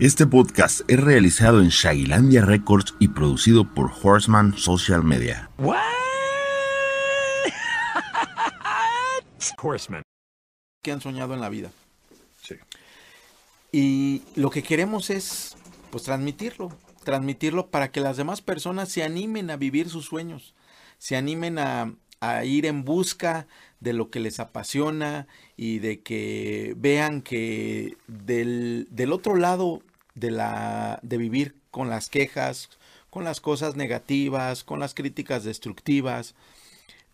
Este podcast es realizado en Shagilandia Records y producido por Horseman Social Media. What? Horseman. que han soñado en la vida. Sí. Y lo que queremos es, pues, transmitirlo, transmitirlo para que las demás personas se animen a vivir sus sueños, se animen a, a ir en busca de lo que les apasiona y de que vean que del, del otro lado de, la, de vivir con las quejas, con las cosas negativas, con las críticas destructivas,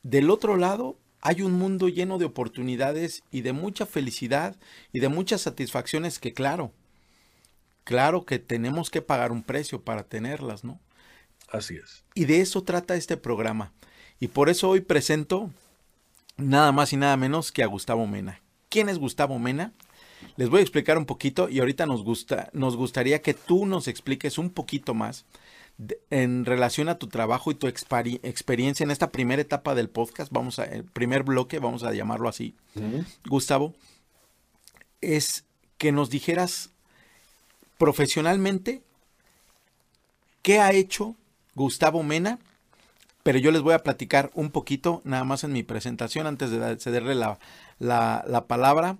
del otro lado hay un mundo lleno de oportunidades y de mucha felicidad y de muchas satisfacciones que claro, claro que tenemos que pagar un precio para tenerlas, ¿no? Así es. Y de eso trata este programa. Y por eso hoy presento nada más y nada menos que a Gustavo Mena. ¿Quién es Gustavo Mena? Les voy a explicar un poquito y ahorita nos, gusta, nos gustaría que tú nos expliques un poquito más de- en relación a tu trabajo y tu experiencia en esta primera etapa del podcast. Vamos a, el primer bloque, vamos a llamarlo así. Gustavo, es que nos dijeras profesionalmente qué ha hecho Gustavo Mena, pero yo les voy a platicar un poquito, nada más en mi presentación, antes de cederle la, la- la palabra.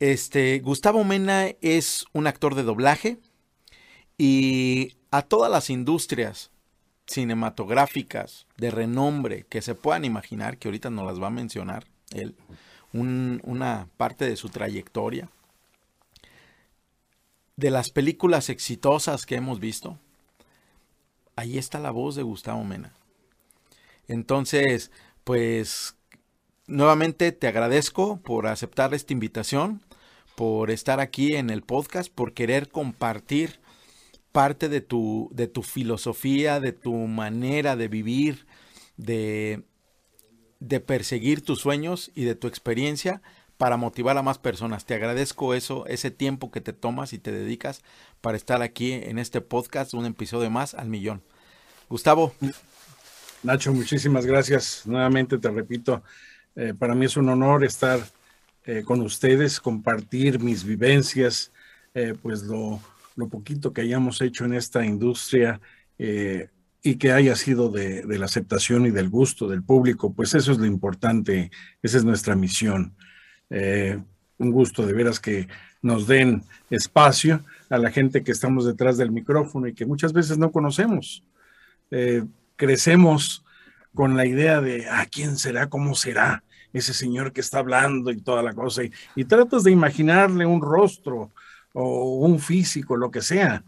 Este, Gustavo Mena es un actor de doblaje y a todas las industrias cinematográficas de renombre que se puedan imaginar, que ahorita nos las va a mencionar él, un- una parte de su trayectoria, de las películas exitosas que hemos visto, ahí está la voz de Gustavo Mena. Entonces, pues nuevamente te agradezco por aceptar esta invitación, por estar aquí en el podcast, por querer compartir parte de tu, de tu filosofía, de tu manera de vivir, de, de perseguir tus sueños y de tu experiencia para motivar a más personas. Te agradezco eso, ese tiempo que te tomas y te dedicas para estar aquí en este podcast, un episodio más al millón. Gustavo, Nacho, muchísimas gracias. Nuevamente te repito, eh, para mí es un honor estar eh, con ustedes, compartir mis vivencias, eh, pues lo, lo poquito que hayamos hecho en esta industria eh, y que haya sido de, de la aceptación y del gusto del público, pues eso es lo importante, esa es nuestra misión. Un gusto de veras que nos den espacio a la gente que estamos detrás del micrófono y que muchas veces no conocemos. Crecemos con la idea de, ah, ¿quién será? ¿Cómo será? Ese señor que está hablando y toda la cosa. Y, y tratas de imaginarle un rostro o un físico, lo que sea.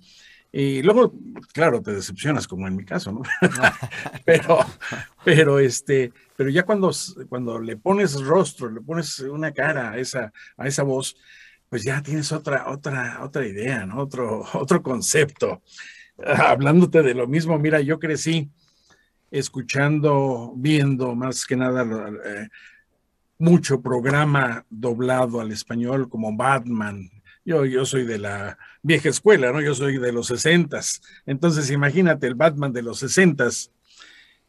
Y luego, claro, te decepcionas, como en mi caso, ¿no? pero, pero, este, pero ya cuando, cuando le pones rostro, le pones una cara a esa, a esa voz, pues ya tienes otra, otra, otra idea, ¿no? Otro, otro concepto. Hablándote de lo mismo, mira, yo crecí escuchando, viendo más que nada eh, mucho programa doblado al español como Batman. Yo, yo soy de la vieja escuela, ¿no? Yo soy de los sesentas. Entonces, imagínate el Batman de los sesentas.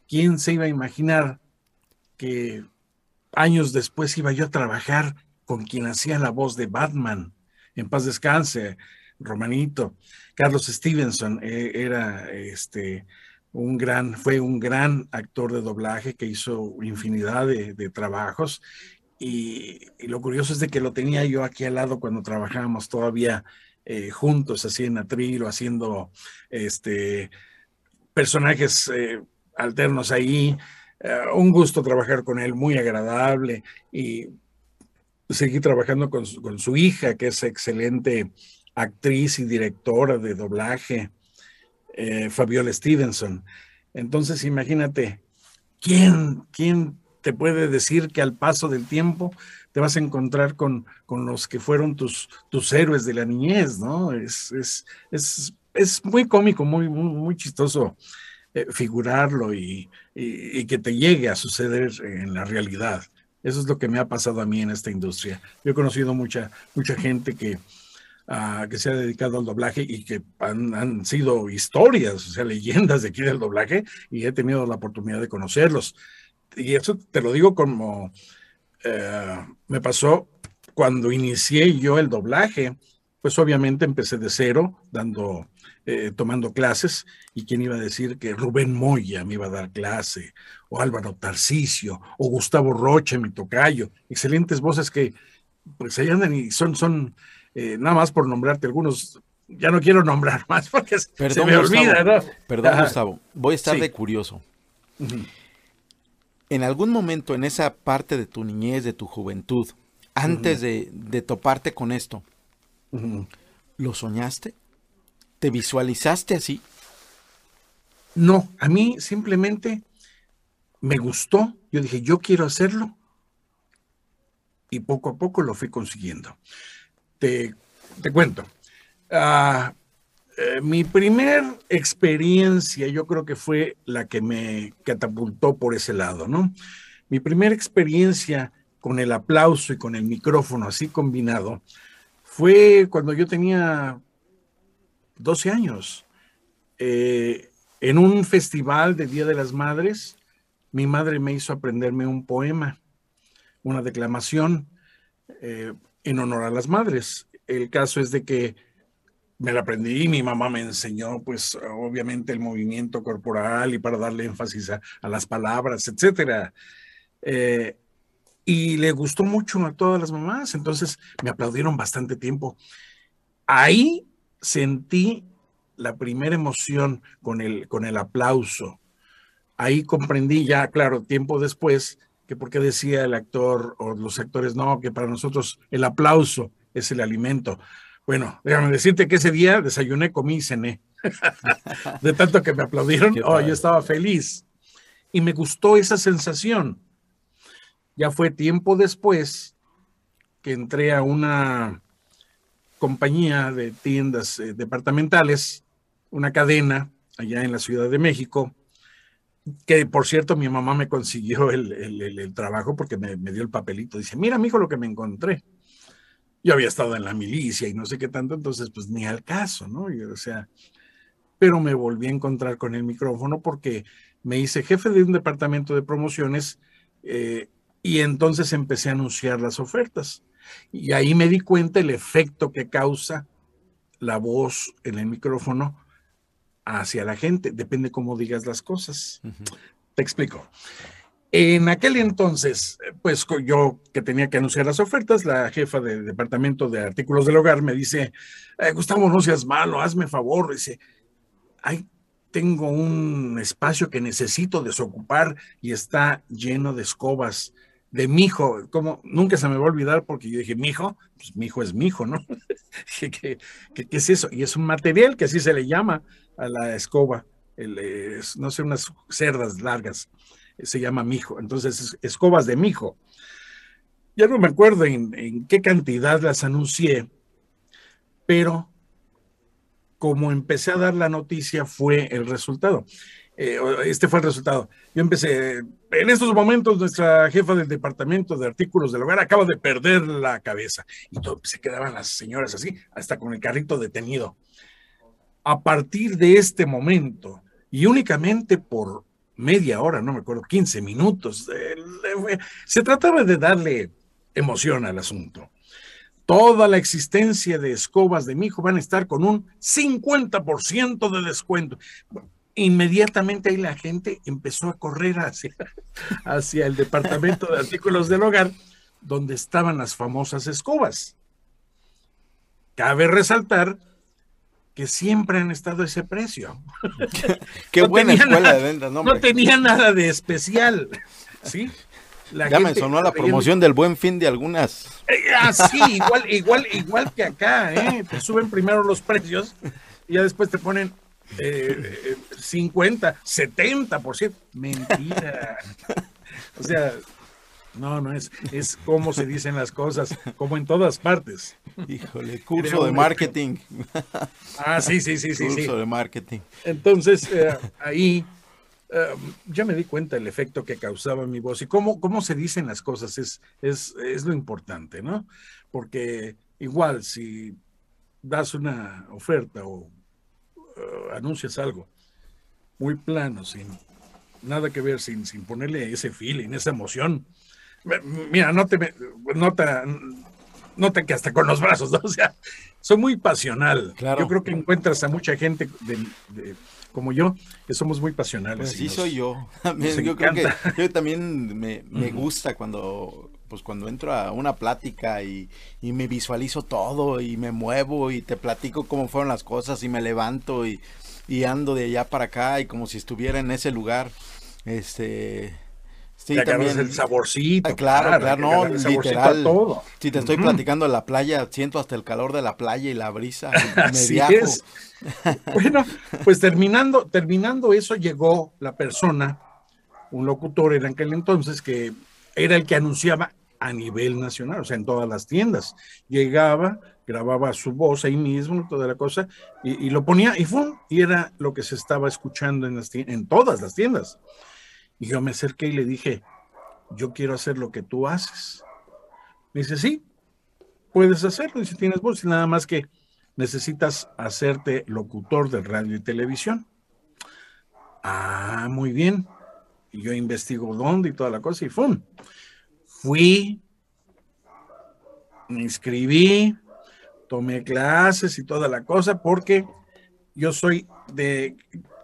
¿Quién se iba a imaginar que años después iba yo a trabajar con quien hacía la voz de Batman? En paz descanse, Romanito. Carlos Stevenson eh, era este un gran, fue un gran actor de doblaje que hizo infinidad de, trabajos. Y, lo curioso es de que lo tenía yo aquí al lado cuando trabajábamos todavía eh, juntos, así en atril o haciendo este, personajes eh, alternos ahí. Uh, un gusto trabajar con él, muy agradable. Y seguí trabajando su, con su hija, que es excelente actriz y directora de doblaje eh, Fabiola Stevenson. Entonces, imagínate, ¿quién, ¿quién te puede decir que al paso del tiempo te vas a encontrar con, con los que fueron tus, tus héroes de la niñez, ¿no? Es, es, es, es muy cómico, muy, muy, chistoso eh, figurarlo y, y, y que te llegue a suceder en la realidad. Eso es lo que me ha pasado a mí en esta industria. Yo he conocido mucha, mucha gente que, Uh, que se ha dedicado al doblaje y que han, han, sido historias, o sea, leyendas de aquí del doblaje, y he tenido la oportunidad de conocerlos. Y eso te lo digo como uh, me pasó cuando inicié yo el doblaje. pues obviamente empecé de cero, dando, eh, tomando clases, y quién iba a decir que Rubén Moya me iba a dar clase, o Álvaro Tarcisio, o Gustavo Roche, mi tocayo, excelentes voces que pues ahí andan y son, son, eh, nada más por nombrarte algunos, ya no quiero nombrar más porque se me olvida, ¿no? Perdón, Gustavo, voy a estar de curioso. En algún momento en esa parte de tu niñez, de tu juventud, antes de, toparte con esto, ¿lo soñaste? ¿Te visualizaste así? No, a mí simplemente me gustó. Yo dije, yo quiero hacerlo. Y poco a poco lo fui consiguiendo. Te, cuento. Ah, eh, mi primer experiencia, yo creo que fue la que me catapultó por ese lado, ¿no? Mi primera experiencia con el aplauso y con el micrófono así combinado fue cuando yo tenía 12 años. Eh, en un festival de Día de las Madres, mi madre me hizo aprenderme un poema, una declamación eh, en honor a las madres. El caso es de que me la aprendí y mi mamá me enseñó, pues, obviamente el movimiento corporal y para darle énfasis a, las palabras, etcétera. Eh, y le gustó mucho a todas las mamás, entonces me aplaudieron bastante tiempo. Ahí sentí la primera emoción con el, con el aplauso. Ahí comprendí ya, claro, tiempo después, que por qué decía el actor o los actores, no, que para nosotros el aplauso es el alimento. Bueno, déjame decirte que ese día desayuné, comí y cené. de tanto que me aplaudieron, oh, yo estaba feliz. Y me gustó esa sensación. Ya fue tiempo después que entré a una compañía de tiendas eh, departamentales, una cadena allá en la Ciudad de México, que por cierto mi mamá me consiguió el, trabajo porque me, me, dio el papelito. Dice, mira, mijo, lo que me encontré yo había estado en la milicia y no sé qué tanto, entonces pues ni al caso, ¿no? o sea, pero me volví a encontrar con el micrófono porque me hice jefe de un departamento de promociones eh, y entonces empecé a anunciar las ofertas. Y ahí me di cuenta el efecto que causa la voz en el micrófono hacia la gente. Depende cómo digas las cosas. Te explico. En aquel entonces, pues yo que tenía que anunciar las ofertas, la jefa del departamento de artículos del hogar me dice, eh, Gustavo, no seas malo, hazme favor. Dice, ahí tengo un espacio que necesito desocupar y está lleno de escobas de mi hijo, como nunca se me va a olvidar porque yo dije, mi hijo, pues mi hijo es mi hijo, ¿no? ¿Qué, qué, es eso? Y es un material que así se le llama a la escoba, no sé, unas cerdas largas se llama mijo. Entonces, escobas de mijo. Ya no me acuerdo en, qué cantidad las anuncié, pero como empecé a dar la noticia fue el resultado. Eh, este fue el resultado. Yo empecé, en estos momentos nuestra jefa del departamento de artículos del hogar acaba de perder la cabeza y todo, se quedaban las señoras así, hasta con el carrito detenido. A partir de este momento y únicamente por media hora, no me acuerdo, 15 minutos. Se trataba de darle emoción al asunto. Toda la existencia de escobas de mi hijo van a estar con un 50% de descuento. Inmediatamente ahí la gente empezó a correr hacia, hacia el departamento de artículos del hogar, donde estaban las famosas escobas. Cabe resaltar que siempre han estado a ese precio. Qué, buena escuela de venta, ¿no? No tenía nada de especial, ¿sí? ya me sonó la promoción del buen fin de algunas. Eh, ah, sí, igual, igual, igual que acá, ¿eh? Te suben primero los precios y ya después te ponen eh, 50, 70%. Mentira. O sea, no, no es, es como se dicen las cosas, como en todas partes. Híjole, curso de marketing. Ah, sí, sí, sí, sí. Curso de marketing. Entonces, eh, ahí eh, ya me di cuenta del efecto que causaba mi voz y cómo, cómo se dicen las cosas es, es, es lo importante, ¿no? Porque igual si das una oferta o eh, anuncias algo muy plano, sin nada que ver, sin, sin ponerle ese feeling, esa emoción, Mira, no te, no nota que hasta con los brazos, ¿no? O sea, soy muy pasional. Claro. Yo creo que encuentras a mucha gente como yo, que somos muy pasionales. Pues sí, soy yo. yo creo que yo también me, me gusta cuando pues cuando entro a una plática y, y, me visualizo todo y me muevo y te platico cómo fueron las cosas y me levanto y, y ando de allá para acá y como si estuviera en ese lugar. Este, Sí, también. el saborcito. Ah, claro, claro, no, literal. Todo. Si te estoy platicando de la playa, siento hasta el calor de la playa y la brisa. Así es. bueno, pues terminando, terminando eso, llegó la persona, un locutor en aquel entonces, que era el que anunciaba a nivel nacional, o sea, en todas las tiendas. Llegaba, grababa su voz ahí mismo, toda la cosa, y, lo ponía, y fue, y era lo que se estaba escuchando en, las en todas las tiendas. Y yo me acerqué y le dije, yo quiero hacer lo que tú haces. Me dice, sí, puedes hacerlo. Y si tienes voz, nada más que necesitas hacerte locutor de radio y televisión. Ah, muy bien. Y yo investigo dónde y toda la cosa y ¡fum! Fui, me inscribí, tomé clases y toda la cosa porque yo soy de,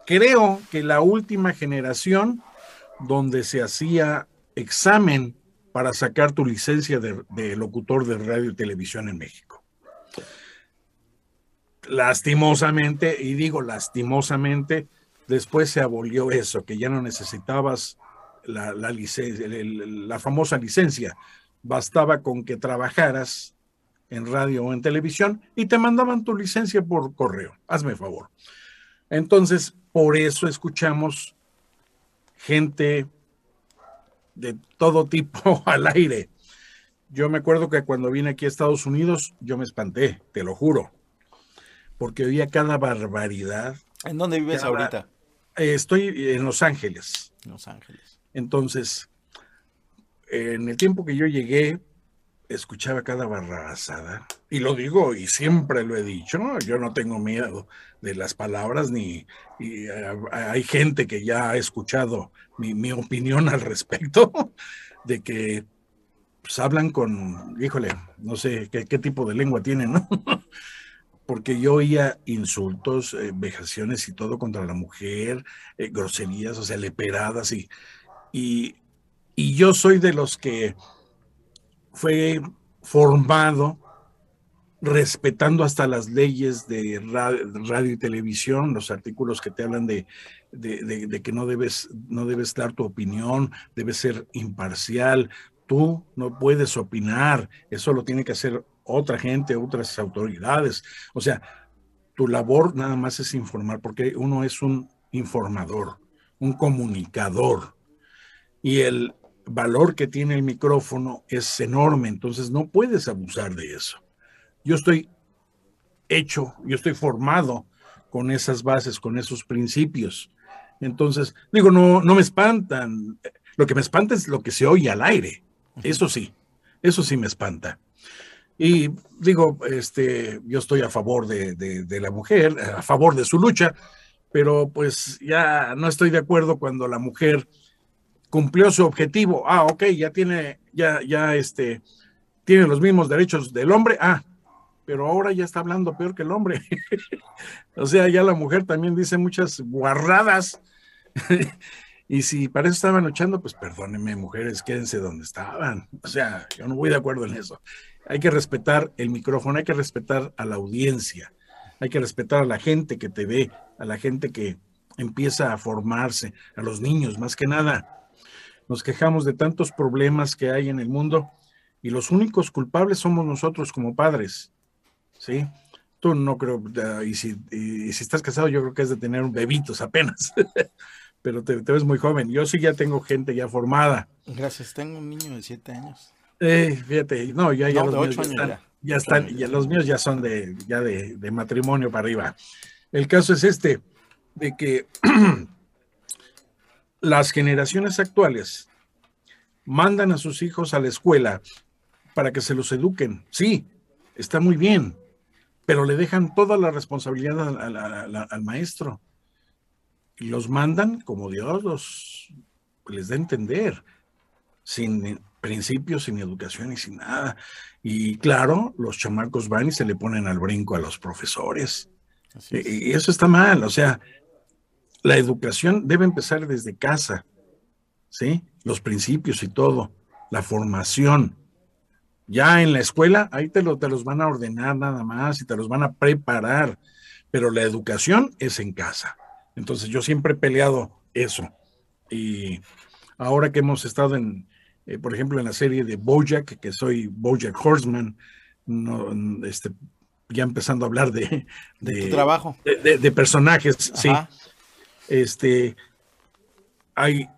creo que la última generación donde se hacía examen para sacar tu licencia de, locutor de radio y televisión en México. Lastimosamente, y digo lastimosamente, después se abolió eso, que ya no necesitabas la, licencia, la famosa licencia, bastaba con que trabajaras en radio o en televisión y te mandaban tu licencia por correo. Hazme favor. Entonces, por eso escuchamos gente de todo tipo al aire. Yo me acuerdo que cuando vine aquí a Estados Unidos, yo me espanté, te lo juro, porque oía cada barbaridad. ¿En dónde vives ahorita? Estoy en Los Ángeles. Los Ángeles. Entonces, en el tiempo que yo llegué, escuchaba cada barrabasada. Y lo digo y siempre lo he dicho, ¿no? Yo no tengo miedo de las palabras ni y, eh, hay gente que ya ha escuchado mi, opinión al respecto de que pues, hablan con, híjole, no sé qué, tipo de lengua tienen, ¿no? Porque yo oía insultos, eh, vejaciones y todo contra la mujer, eh, groserías, o sea, leperadas y, y, y yo soy de los que fue formado respetando hasta las leyes de radio, y televisión, los artículos que te hablan de, de, que no debes, no debes dar tu opinión, debes ser imparcial, tú no puedes opinar, eso lo tiene que hacer otra gente, otras autoridades. O sea, tu labor nada más es informar, porque uno es un informador, un comunicador. Y el, valor que tiene el micrófono es enorme, entonces no puedes abusar de eso. Yo estoy hecho, yo estoy formado con esas bases, con esos principios. Entonces, digo, no, no me espantan. Lo que me espanta es lo que se oye al aire. Eso sí, eso sí me espanta. Y digo, este, yo estoy a favor de, de la mujer, a favor de su lucha, pero pues ya no estoy de acuerdo cuando la mujer cumplió su objetivo. Ah, ok, ya tiene, ya, ya este, tiene los mismos derechos del hombre. Ah, pero ahora ya está hablando peor que el hombre. o sea, ya la mujer también dice muchas guarradas. y si para eso estaban luchando, pues perdónenme, mujeres, quédense donde estaban. O sea, yo no voy de acuerdo en eso. Hay que respetar el micrófono, hay que respetar a la audiencia, hay que respetar a la gente que te ve, a la gente que empieza a formarse, a los niños, más que nada nos quejamos de tantos problemas que hay en el mundo y los únicos culpables somos nosotros como padres, ¿sí? Tú no creo, y si, estás casado yo creo que es de tener bebitos apenas, pero te, ves muy joven. Yo sí ya tengo gente ya formada. Gracias, tengo un niño de siete años. Eh, fíjate, no, ya, ya los míos ya están, ya los míos ya son de, ya de, de matrimonio para arriba. El caso es este, de que las generaciones actuales mandan a sus hijos a la escuela para que se los eduquen. Sí, está muy bien, pero le dejan toda la responsabilidad al, maestro. Y los mandan como Dios los, les da a entender, sin principios, sin educación y sin nada. Y claro, los chamacos van y se le ponen al brinco a los profesores. Y eso está mal, o sea, la educación debe empezar desde casa, ¿sí? Los principios y todo, la formación. Ya en la escuela, ahí te, lo, te los van a ordenar nada más y te los van a preparar, pero la educación es en casa. Entonces yo siempre he peleado eso. Y ahora que hemos estado en, eh, por ejemplo, en la serie de Bojack, que soy Bojack Horseman, no, este, ya empezando a hablar de, de, trabajo, de, personajes, sí. Este, hay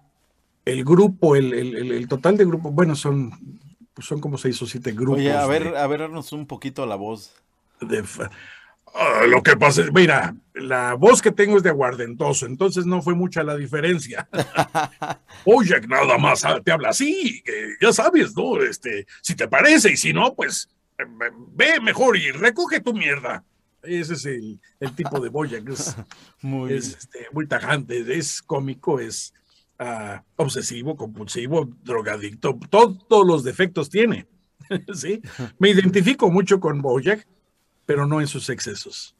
el grupo, el, el, total de grupo, bueno, son, son como seis o siete grupos. Oye, a ver, a vernos un poquito la voz. Ah, lo que pasa es, mira, la voz que tengo es de aguardentoso, entonces no fue mucha la diferencia. Oye, nada más te habla así, ya sabes, ¿no? Este, si te parece y si no, pues ve mejor y recoge tu mierda. Ese es el, tipo de Boya, que es, muy, este, muy tajante, es cómico, es ah, obsesivo, compulsivo, drogadicto, todos los defectos tiene. ¿sí? Me identifico mucho con Bojack, pero no en sus excesos.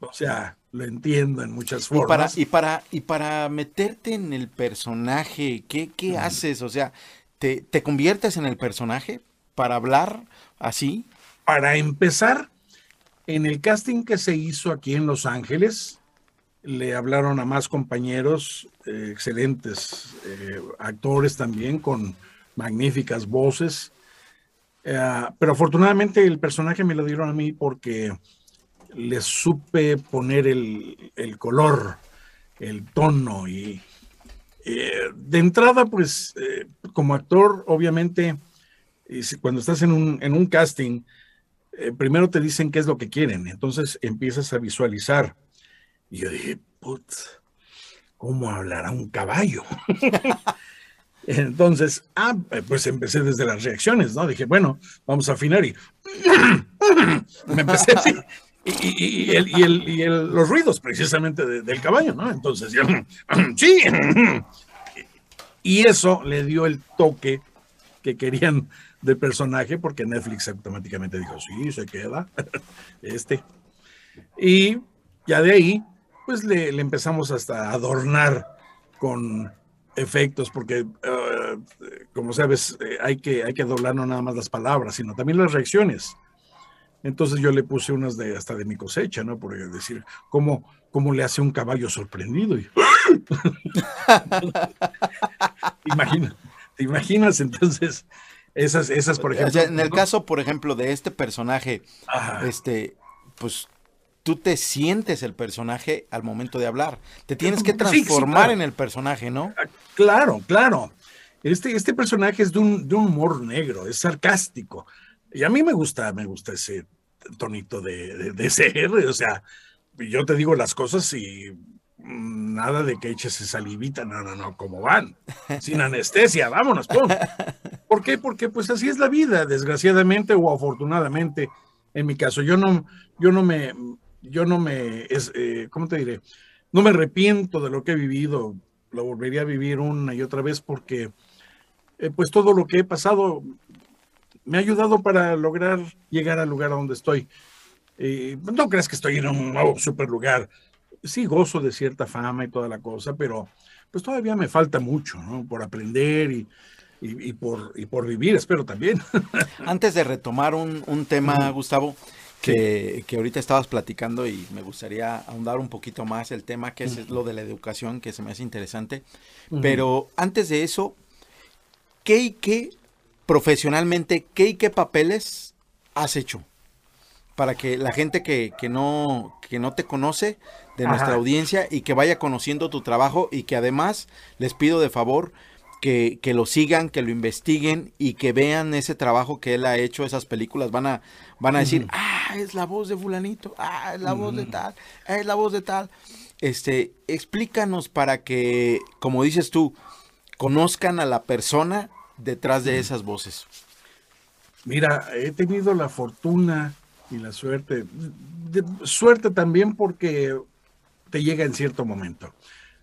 O sea, lo entiendo en muchas formas. Y para, y para, meterte en el personaje, ¿qué, qué haces? O sea, ¿te, ¿te conviertes en el personaje para hablar así? Para empezar, en el casting que se hizo aquí en Los Ángeles, le hablaron a más compañeros, eh, excelentes eh, actores también, con magníficas voces. Eh, pero afortunadamente el personaje me lo dieron a mí porque le supe poner el, color, el tono y de entrada, pues como actor, obviamente, cuando estás en un, en un casting, eh, primero te dicen qué es lo que quieren, entonces empiezas a visualizar. Y yo dije, putz, ¿cómo hablará un caballo? entonces, ah, pues empecé desde las reacciones, ¿no? Dije, bueno, vamos a afinar y me empecé así. Y, y, los ruidos precisamente del caballo, ¿no? Entonces, sí. Y eso le dio el toque que querían de personaje, porque Netflix automáticamente dijo, sí, se queda este. Y ya de ahí, pues le, empezamos hasta a adornar con efectos, porque eh, como sabes, eh, hay, que, hay que doblar no nada más las palabras, sino también las reacciones. Entonces yo le puse unas de hasta de mi cosecha, ¿no? Por decir, ¿cómo, cómo le hace un caballo sorprendido? Imagina, ¿te imaginas? Entonces, esas, esas, por ejemplo. en el caso, por ejemplo, de este personaje, este, pues tú te sientes el personaje al momento de hablar. Te tienes que transformar en el personaje, ¿no? Ah, claro, claro. Este, este personaje es de un, de un humor negro, es sarcástico. Y a mí me gusta, me gusta ese tonito de, de, ser, o sea, yo te digo las cosas y nada de que eches salivita, no, no, no, como van, sin anestesia, vámonos, pum. ¿Por qué? Porque pues así es la vida, desgraciadamente o afortunadamente, en mi caso, yo no, yo no me, yo no me, es, eh, ¿cómo te diré? No me arrepiento de lo que he vivido, lo volvería a vivir una y otra vez porque eh, pues todo lo que he pasado me ha ayudado para lograr llegar al lugar a donde estoy. Eh, no creas que estoy en un nuevo super lugar, sí gozo de cierta fama y toda la cosa, pero pues todavía me falta mucho, ¿no? Por aprender y, y, por, y por vivir, espero también. Antes de retomar un, un tema, Gustavo, que, que, ahorita estabas platicando y me gustaría ahondar un poquito más el tema que es lo de la educación, que se me hace interesante. Pero antes de eso, ¿qué y qué profesionalmente, qué y qué papeles has hecho? Para que la gente que, que, no, que no te conoce de nuestra audiencia y que vaya conociendo tu trabajo y que además les pido de favor que, que, lo sigan, que lo investiguen y que vean ese trabajo que él ha hecho, esas películas, van a, van a decir, ah, es la voz de fulanito, ah, es la voz de tal, es la voz de tal. Este, explícanos para que, como dices tú, conozcan a la persona detrás de esas voces. Mira, he tenido la fortuna y la suerte, suerte también porque te llega en cierto momento.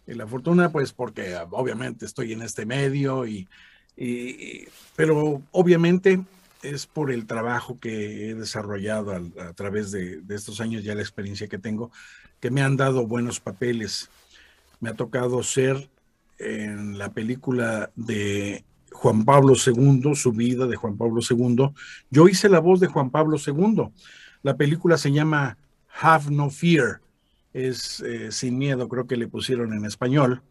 Y la fortuna, pues porque obviamente estoy en este medio y, pero obviamente es por el trabajo que he desarrollado a, través de, de, estos años, ya la experiencia que tengo, que me han dado buenos papeles. Me ha tocado ser en la película de Juan Pablo II, su vida de Juan Pablo II. Yo hice la voz de Juan Pablo II. La película se llama Have No Fear, es eh, Sin Miedo, creo que le pusieron en español.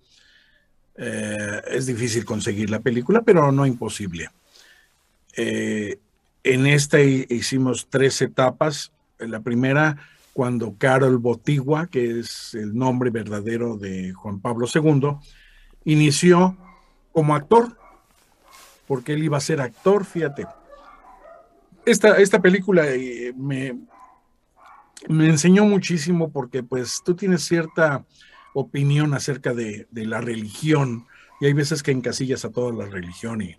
Eh, es difícil conseguir la película, pero no imposible. Eh, en esta hicimos tres etapas. La primera, cuando Carol Botigua, que es el nombre verdadero de Juan Pablo II, inició como actor, porque él iba a ser actor, fíjate. Esta, esta película me, me enseñó muchísimo porque pues tú tienes cierta opinión acerca de, la religión y hay veces que encasillas a toda la religión y,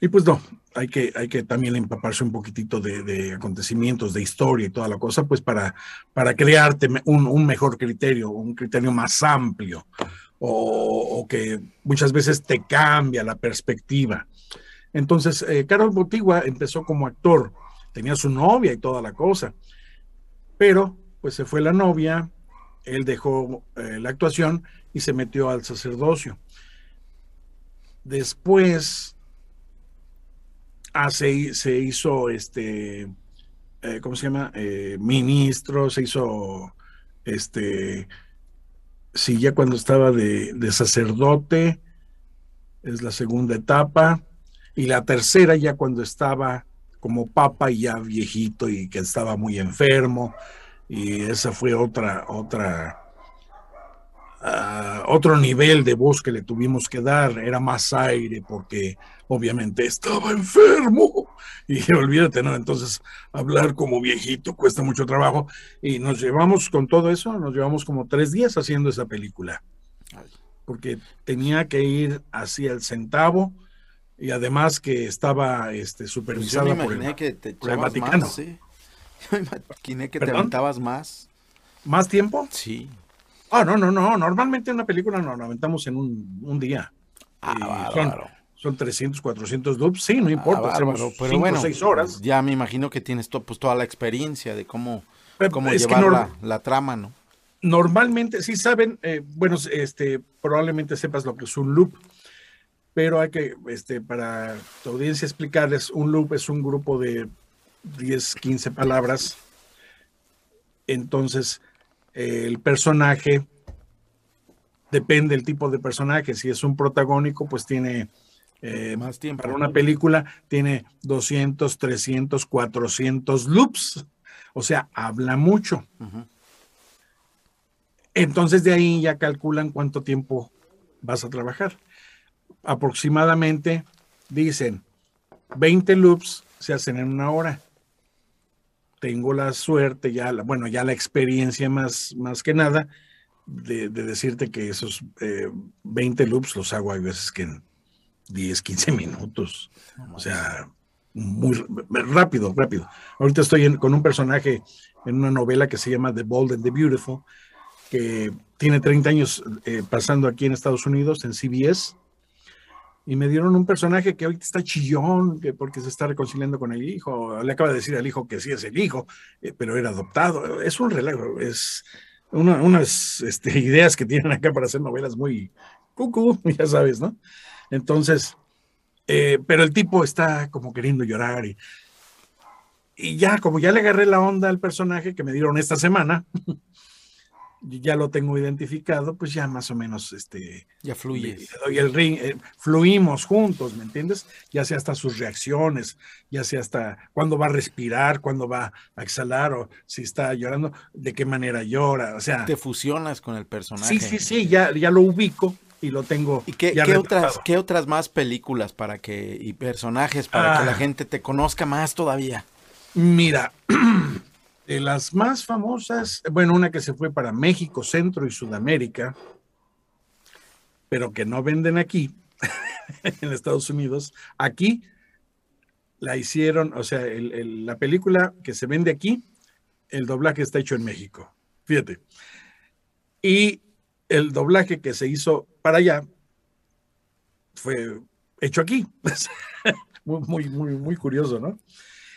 y pues no, hay que, hay que también empaparse un poquitito de, acontecimientos, de historia y toda la cosa, pues para, para crearte un, mejor criterio, un criterio más amplio o, que muchas veces te cambia la perspectiva. Entonces, eh, Carol Botigua empezó como actor, tenía su novia y toda la cosa pero pues se fue la novia, él dejó eh, la actuación y se metió al sacerdocio. Después ah, se, hizo este, eh, ¿cómo se llama? Eh, ministro, se hizo este, sí, ya cuando estaba de, de sacerdote, es la segunda etapa, y la tercera ya cuando estaba como papa ya viejito y que estaba muy enfermo. Y esa fue otra otra ah, otro nivel de voz que le tuvimos que dar. Era más aire porque obviamente estaba enfermo. Y olvídate no entonces hablar como viejito cuesta mucho trabajo. Y nos llevamos con todo eso nos llevamos como tres días haciendo esa película. Porque tenía que ir hacia el centavo y además que estaba este, supervisada por, el, que te Vaticano. Más, ¿sí? Yo me imaginé que te aventabas más. ¿Más tiempo? Sí. Ah, no, no, no. Normalmente una película nos la aventamos en un, un día. Ah, son, son 300, 400 loops. Sí, no ah, importa. pero bueno, seis horas. Ya me imagino que tienes pues, toda la experiencia de cómo, cómo llevar la, trama, ¿no? Normalmente, sí saben, eh, bueno, este, probablemente sepas lo que es un loop pero hay que, este, para tu audiencia explicarles, un loop es un grupo de 10, 15 palabras. Entonces, el personaje, depende del tipo de personaje, si es un protagónico, pues tiene... Eh, más tiempo. Para una película tiene 200, 300, 400 loops. O sea, habla mucho. Entonces de ahí ya calculan cuánto tiempo vas a trabajar aproximadamente dicen 20 loops se hacen en una hora. Tengo la suerte, ya, bueno, ya la experiencia más, más que nada de, decirte que esos 20 eh, loops los hago hay veces que en 10, 15 minutos. O sea, muy rápido, rápido. Ahorita estoy con un personaje en una novela que se llama The Bold and the Beautiful, que tiene 30 años eh, pasando aquí en Estados Unidos, en CBS, y me dieron un personaje que ahorita está chillón, que porque se está reconciliando con el hijo, le acaba de decir al hijo que sí es el hijo, eh, pero era adoptado. Es un relajo, es unas este, ideas que tienen acá para hacer novelas muy cucú, ya sabes, ¿no? Entonces, eh, pero el tipo está como queriendo llorar y, y ya, como ya le agarré la onda al personaje que me dieron esta semana, ya lo tengo identificado, pues ya más o menos este ya fluye. doy el ring, eh, fluimos juntos, ¿me entiendes? Ya sea hasta sus reacciones, ya sea hasta cuándo va a respirar, cuándo va a exhalar o si está llorando, de qué manera llora, o sea, te fusionas con el personaje. Sí, sí, sí, ya ya lo ubico y lo tengo. ¿Y qué, ¿qué otras qué otras más películas para que y personajes para que la ah. gente te conozca más todavía? Mira, Las más famosas, bueno, una que se fue para México, Centro y Sudamérica, pero que no venden aquí, en Estados Unidos. Aquí la hicieron, o sea, la película que se vende aquí, el doblaje está hecho en México. Fíjate. Y el doblaje que se hizo para allá fue hecho aquí. muy, muy, muy, muy curioso, ¿no?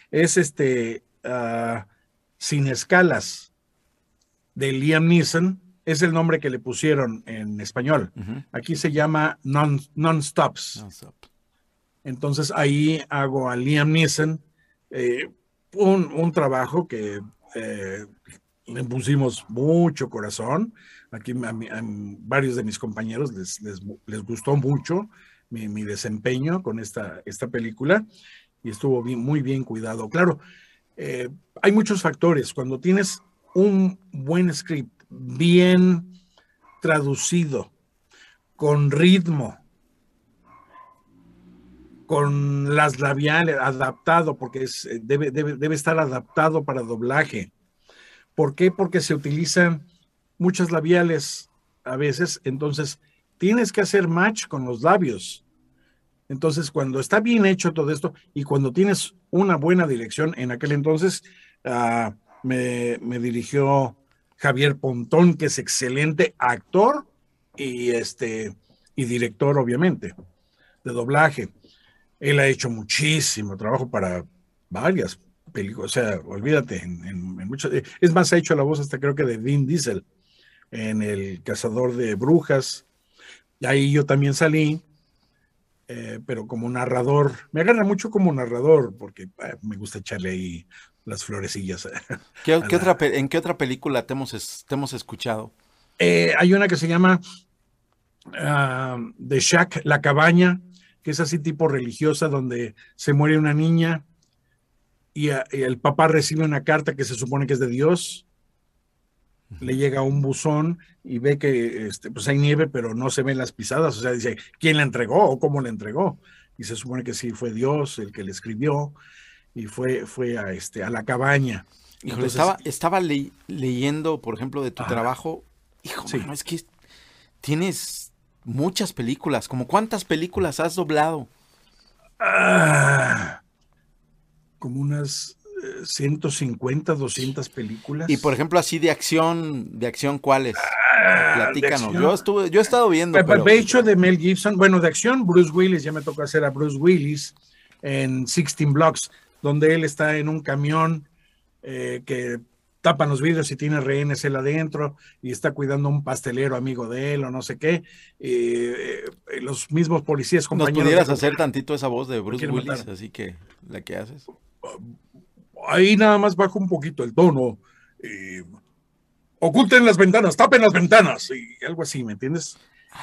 Es este ah, Sin Escalas de Liam Neeson, es el nombre que le pusieron en español. Aquí se llama Non-Stops. Entonces ahí hago a Liam Neeson eh, un, trabajo que eh, le pusimos mucho corazón. Aquí a, varios de mis compañeros les, les, gustó mucho mi, desempeño con esta, esta película y estuvo muy bien cuidado. Claro, eh, hay muchos factores. Cuando tienes un buen script, bien traducido, con ritmo, con las labiales, adaptado, porque eh, debe, debe, estar adaptado para doblaje. ¿Por qué? Porque se utilizan muchas labiales a veces, entonces tienes que hacer match con los labios. Entonces, cuando está bien hecho todo esto y cuando tienes una buena dirección, en aquel entonces ah, me, dirigió Javier Pontón, que es excelente actor y, este, y director, obviamente, de doblaje. Él ha hecho muchísimo trabajo para varias películas, o sea, olvídate, en, muchos, es más, ha hecho la voz hasta creo que de Vin Diesel en El Cazador de Brujas, y ahí yo también salí, eh, pero como narrador, me agarra mucho como narrador, porque eh, me gusta echarle ahí las florecillas. ¿Qué, otra, ¿En qué otra película te hemos, hemos escuchado? Eh, hay una que se llama ah, The Shack, La Cabaña, que es así tipo religiosa, donde se muere una niña y, el papá recibe una carta que se supone que es de Dios. Le llega un buzón y ve que este, pues hay nieve, pero no se ven las pisadas. O sea, dice, ¿quién la entregó o cómo la entregó? Y se supone que sí fue Dios el que le escribió y fue, fue a, este, a la cabaña. Híjole, estaba, estaba leyendo, por ejemplo, de tu trabajo. Hijo, sí. es que tienes muchas películas. ¿Como cuántas películas has doblado? Ah, como unas 150, eh, 200 películas. Y por ejemplo, así de acción, de acción, ¿cuáles? Ah, Platícanos. Yo estuve, yo he estado viendo. Pero... He hecho de Mel Gibson. Bueno, de acción, Bruce Willis, ya me tocó hacer a Bruce Willis en 16 Blocks, donde él está en un camión eh, que tapan los vidrios y tiene rehenes él adentro y está cuidando a un pastelero amigo de él o no sé qué. Eh, los mismos policías compañeros. ¿Nos pudieras hacer tantito esa voz de Bruce Willis, así que la que haces? Ahí nada más bajo un poquito el tono. oculten las ventanas, tapen las ventanas y algo así, ¿me entiendes?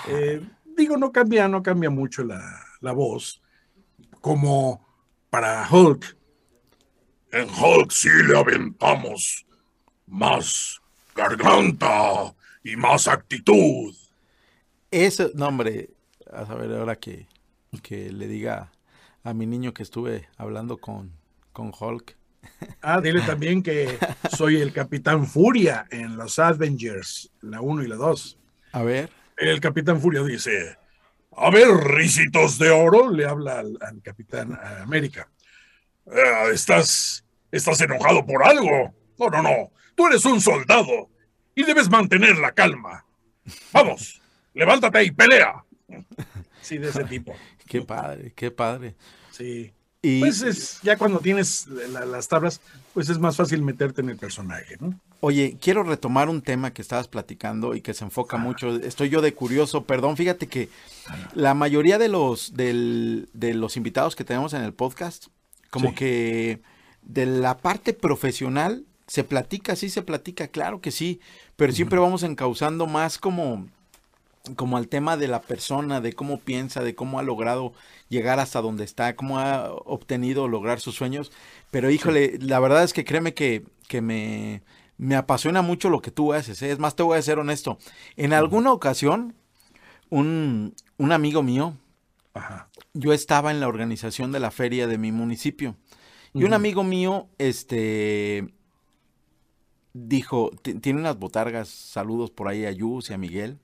Eh, digo, no cambia, no cambia mucho la, la voz. Como para Hulk. En Hulk sí le aventamos más garganta y más actitud. Eso, no, hombre, a saber ahora que, que le diga a mi niño que estuve hablando con, con Hulk. Ah, dile también que soy el Capitán Furia en los Avengers, la 1 y la 2. A ver. El Capitán Furia dice, a ver, risitos de oro, le habla al, Capitán América. Eh, ¿Estás, ¿Estás enojado por algo? No, no, no. Tú eres un soldado y debes mantener la calma. Vamos, levántate y pelea. Sí, de ese tipo. Qué padre, qué padre. Sí. Y... Pues es, ya cuando tienes las tablas, pues es más fácil meterte en el personaje, ¿no? Oye, quiero retomar un tema que estabas platicando y que se enfoca mucho. Estoy yo de curioso, perdón, fíjate que la mayoría de los, de los invitados que tenemos en el podcast, como que de la parte profesional se platica, sí se platica, claro que sí, pero siempre vamos encauzando más como como al tema de la persona, de cómo piensa, de cómo ha logrado llegar hasta donde está, cómo ha obtenido lograr sus sueños. Pero híjole, la verdad es que créeme que, que me, me, apasiona mucho lo que tú haces. ¿eh? Es más, te voy a ser honesto. En alguna ocasión, un, un amigo mío, yo estaba en la organización de la feria de mi municipio. Y un amigo mío, este, dijo, tiene unas botargas, saludos por ahí a Yus y a Miguel.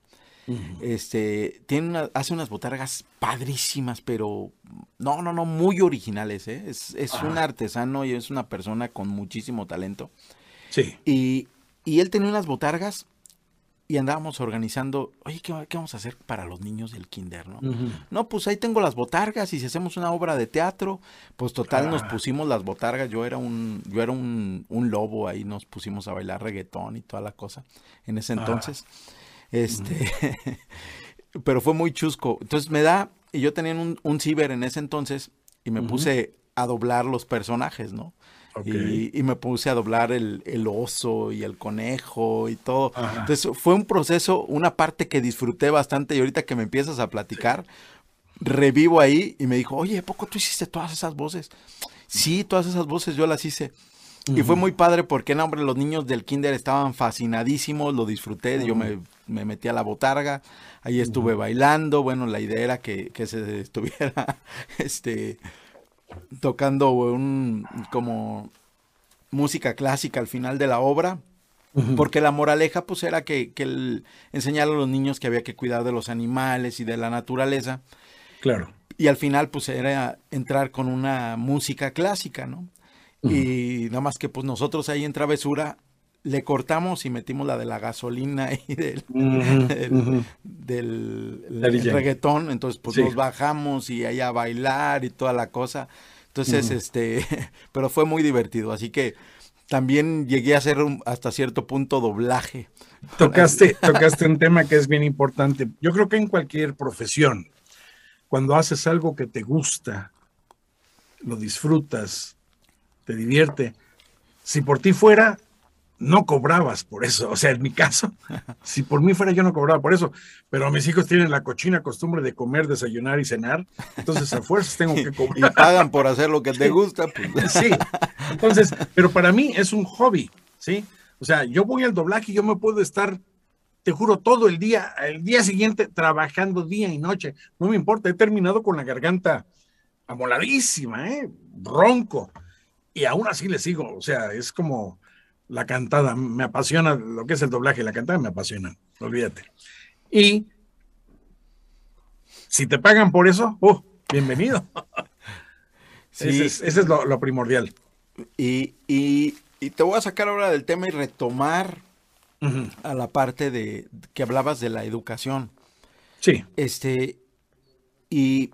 Este, tiene una, hace unas botargas padrísimas, pero no, no, no, muy originales, ¿eh? Es, es un artesano y es una persona con muchísimo talento. Sí. Y, y él tenía unas botargas y andábamos organizando, oye, ¿qué, vamos a hacer para los niños del kinder, no? No, pues ahí tengo las botargas y si hacemos una obra de teatro, pues total nos ah. pusimos las botargas, yo era un, yo era un, lobo, ahí nos pusimos a bailar reggaetón y toda la cosa en ese ah. Este, pero fue muy chusco. Entonces me da, y yo tenía un, un ciber en ese entonces y me puse a doblar los personajes, ¿no? Y, me puse a doblar el, oso y el conejo y todo. Entonces fue un proceso, una parte que disfruté bastante y ahorita que me empiezas a platicar, revivo ahí y me dijo, oye, ¿poco tú hiciste todas esas voces? Sí, todas esas voces yo las hice. Y fue muy padre porque, no, hombre, los niños del kinder estaban fascinadísimos, lo disfruté, yo me, metí a la botarga, ahí estuve bailando, bueno, la idea era que, que se estuviera, este, tocando un como música clásica al final de la obra. Porque la moraleja pues era que, que enseñar a los niños que había que cuidar de los animales y de la naturaleza. Claro. Y al final pues era entrar con una música clásica, ¿no? Y nada más que pues nosotros ahí en Travesura le cortamos y metimos la de la gasolina y del, del, reggaetón, entonces pues nos bajamos y allá a bailar y toda la cosa. Entonces, este, pero fue muy divertido, así que también llegué a hacer hasta cierto punto doblaje. Tocaste, tocaste un tema que es bien importante. Yo creo que en cualquier profesión, cuando haces algo que te gusta, lo disfrutas, te divierte, si por ti fuera, no cobrabas por eso. O sea, en mi caso, si por mí fuera yo no cobraba por eso, pero mis hijos tienen la cochina costumbre de comer, desayunar y cenar, entonces a fuerzas tengo que cobrar. Y pagan por hacer lo que te gusta. Pues. Sí, entonces, pero para mí es un hobby, ¿sí? O sea, yo voy al doblaje y yo me puedo estar, te juro, todo el día, el día siguiente trabajando día y noche, no me importa, he terminado con la garganta amoladísima, ¿eh? Ronco. Y aún así le sigo, o sea, es como la cantada, me apasiona lo que es el doblaje y la cantada, me apasiona, olvídate. Y si te pagan por eso, ¡oh! Bienvenido. Ese es, lo, primordial. Y, te voy a sacar ahora del tema y retomar a la parte de que hablabas de la educación. Sí. Este, y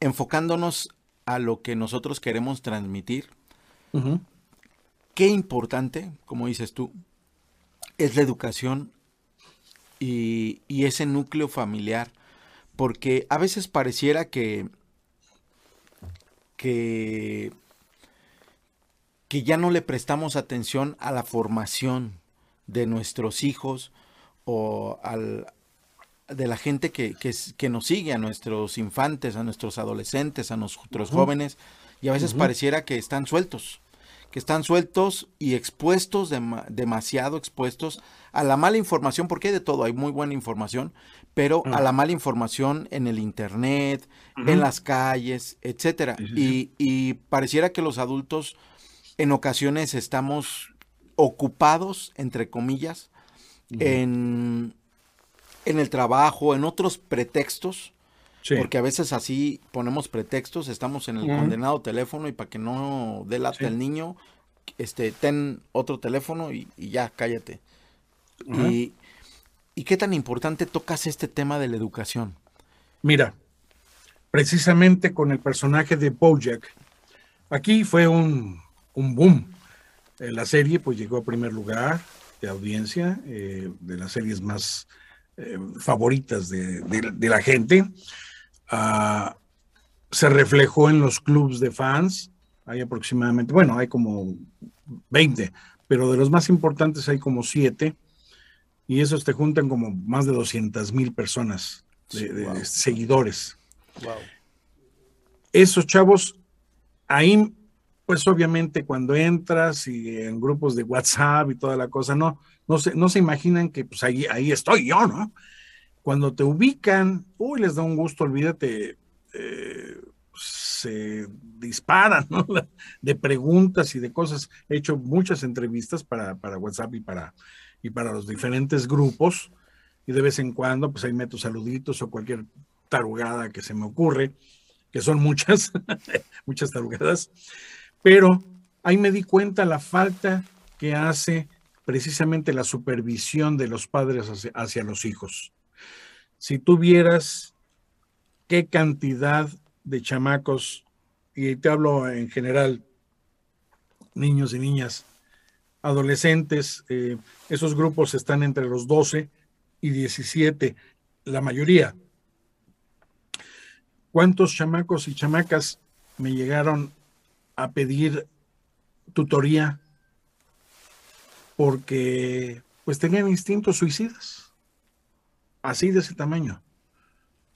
enfocándonos a lo que nosotros queremos transmitir, qué importante, como dices tú, es la educación y, ese núcleo familiar, porque a veces pareciera que, que, que ya no le prestamos atención a la formación de nuestros hijos o al, de la gente que, que, nos sigue, a nuestros infantes, a nuestros adolescentes, a nuestros jóvenes, y a veces pareciera que están sueltos que están sueltos y expuestos, demasiado expuestos a la mala información, porque hay de todo, hay muy buena información, pero a la mala información en el internet, en las calles, etcétera. Y, pareciera que los adultos en ocasiones estamos ocupados, entre comillas, en, en el trabajo, en otros pretextos, porque a veces así ponemos pretextos, estamos en el condenado teléfono y para que no delate el niño, este, ten otro teléfono y, ya, cállate. y, qué tan importante tocas este tema de la educación? Mira, precisamente con el personaje de Bojack, aquí fue un, boom. la serie pues llegó a primer lugar de audiencia, eh, de las series más eh, favoritas de, la gente. Ah, se reflejó en los clubs de fans. Hay aproximadamente, bueno, hay como 20, pero de los más importantes hay como 7. Y esos te juntan como más de 200 mil personas de, seguidores. Esos chavos, ahí, pues obviamente cuando entras y en grupos de WhatsApp y toda la cosa, no, no se, no se imaginan que pues ahí, ahí estoy yo, ¿no? Cuando te ubican, uy, les da un gusto, olvídate, eh, se disparan ¿no? de preguntas y de cosas. He hecho muchas entrevistas para, WhatsApp y para, y para los diferentes grupos y de vez en cuando pues ahí meto saluditos o cualquier tarugada que se me ocurre, que son muchas, muchas tarugadas, pero ahí me di cuenta la falta que hace precisamente la supervisión de los padres hacia, los hijos. Si tú vieras qué cantidad de chamacos, y te hablo en general, niños y niñas, adolescentes, eh, esos grupos están entre los 12 y 17, la mayoría. ¿Cuántos chamacos y chamacas me llegaron a pedir tutoría porque pues tenían instintos suicidas? Así de ese tamaño.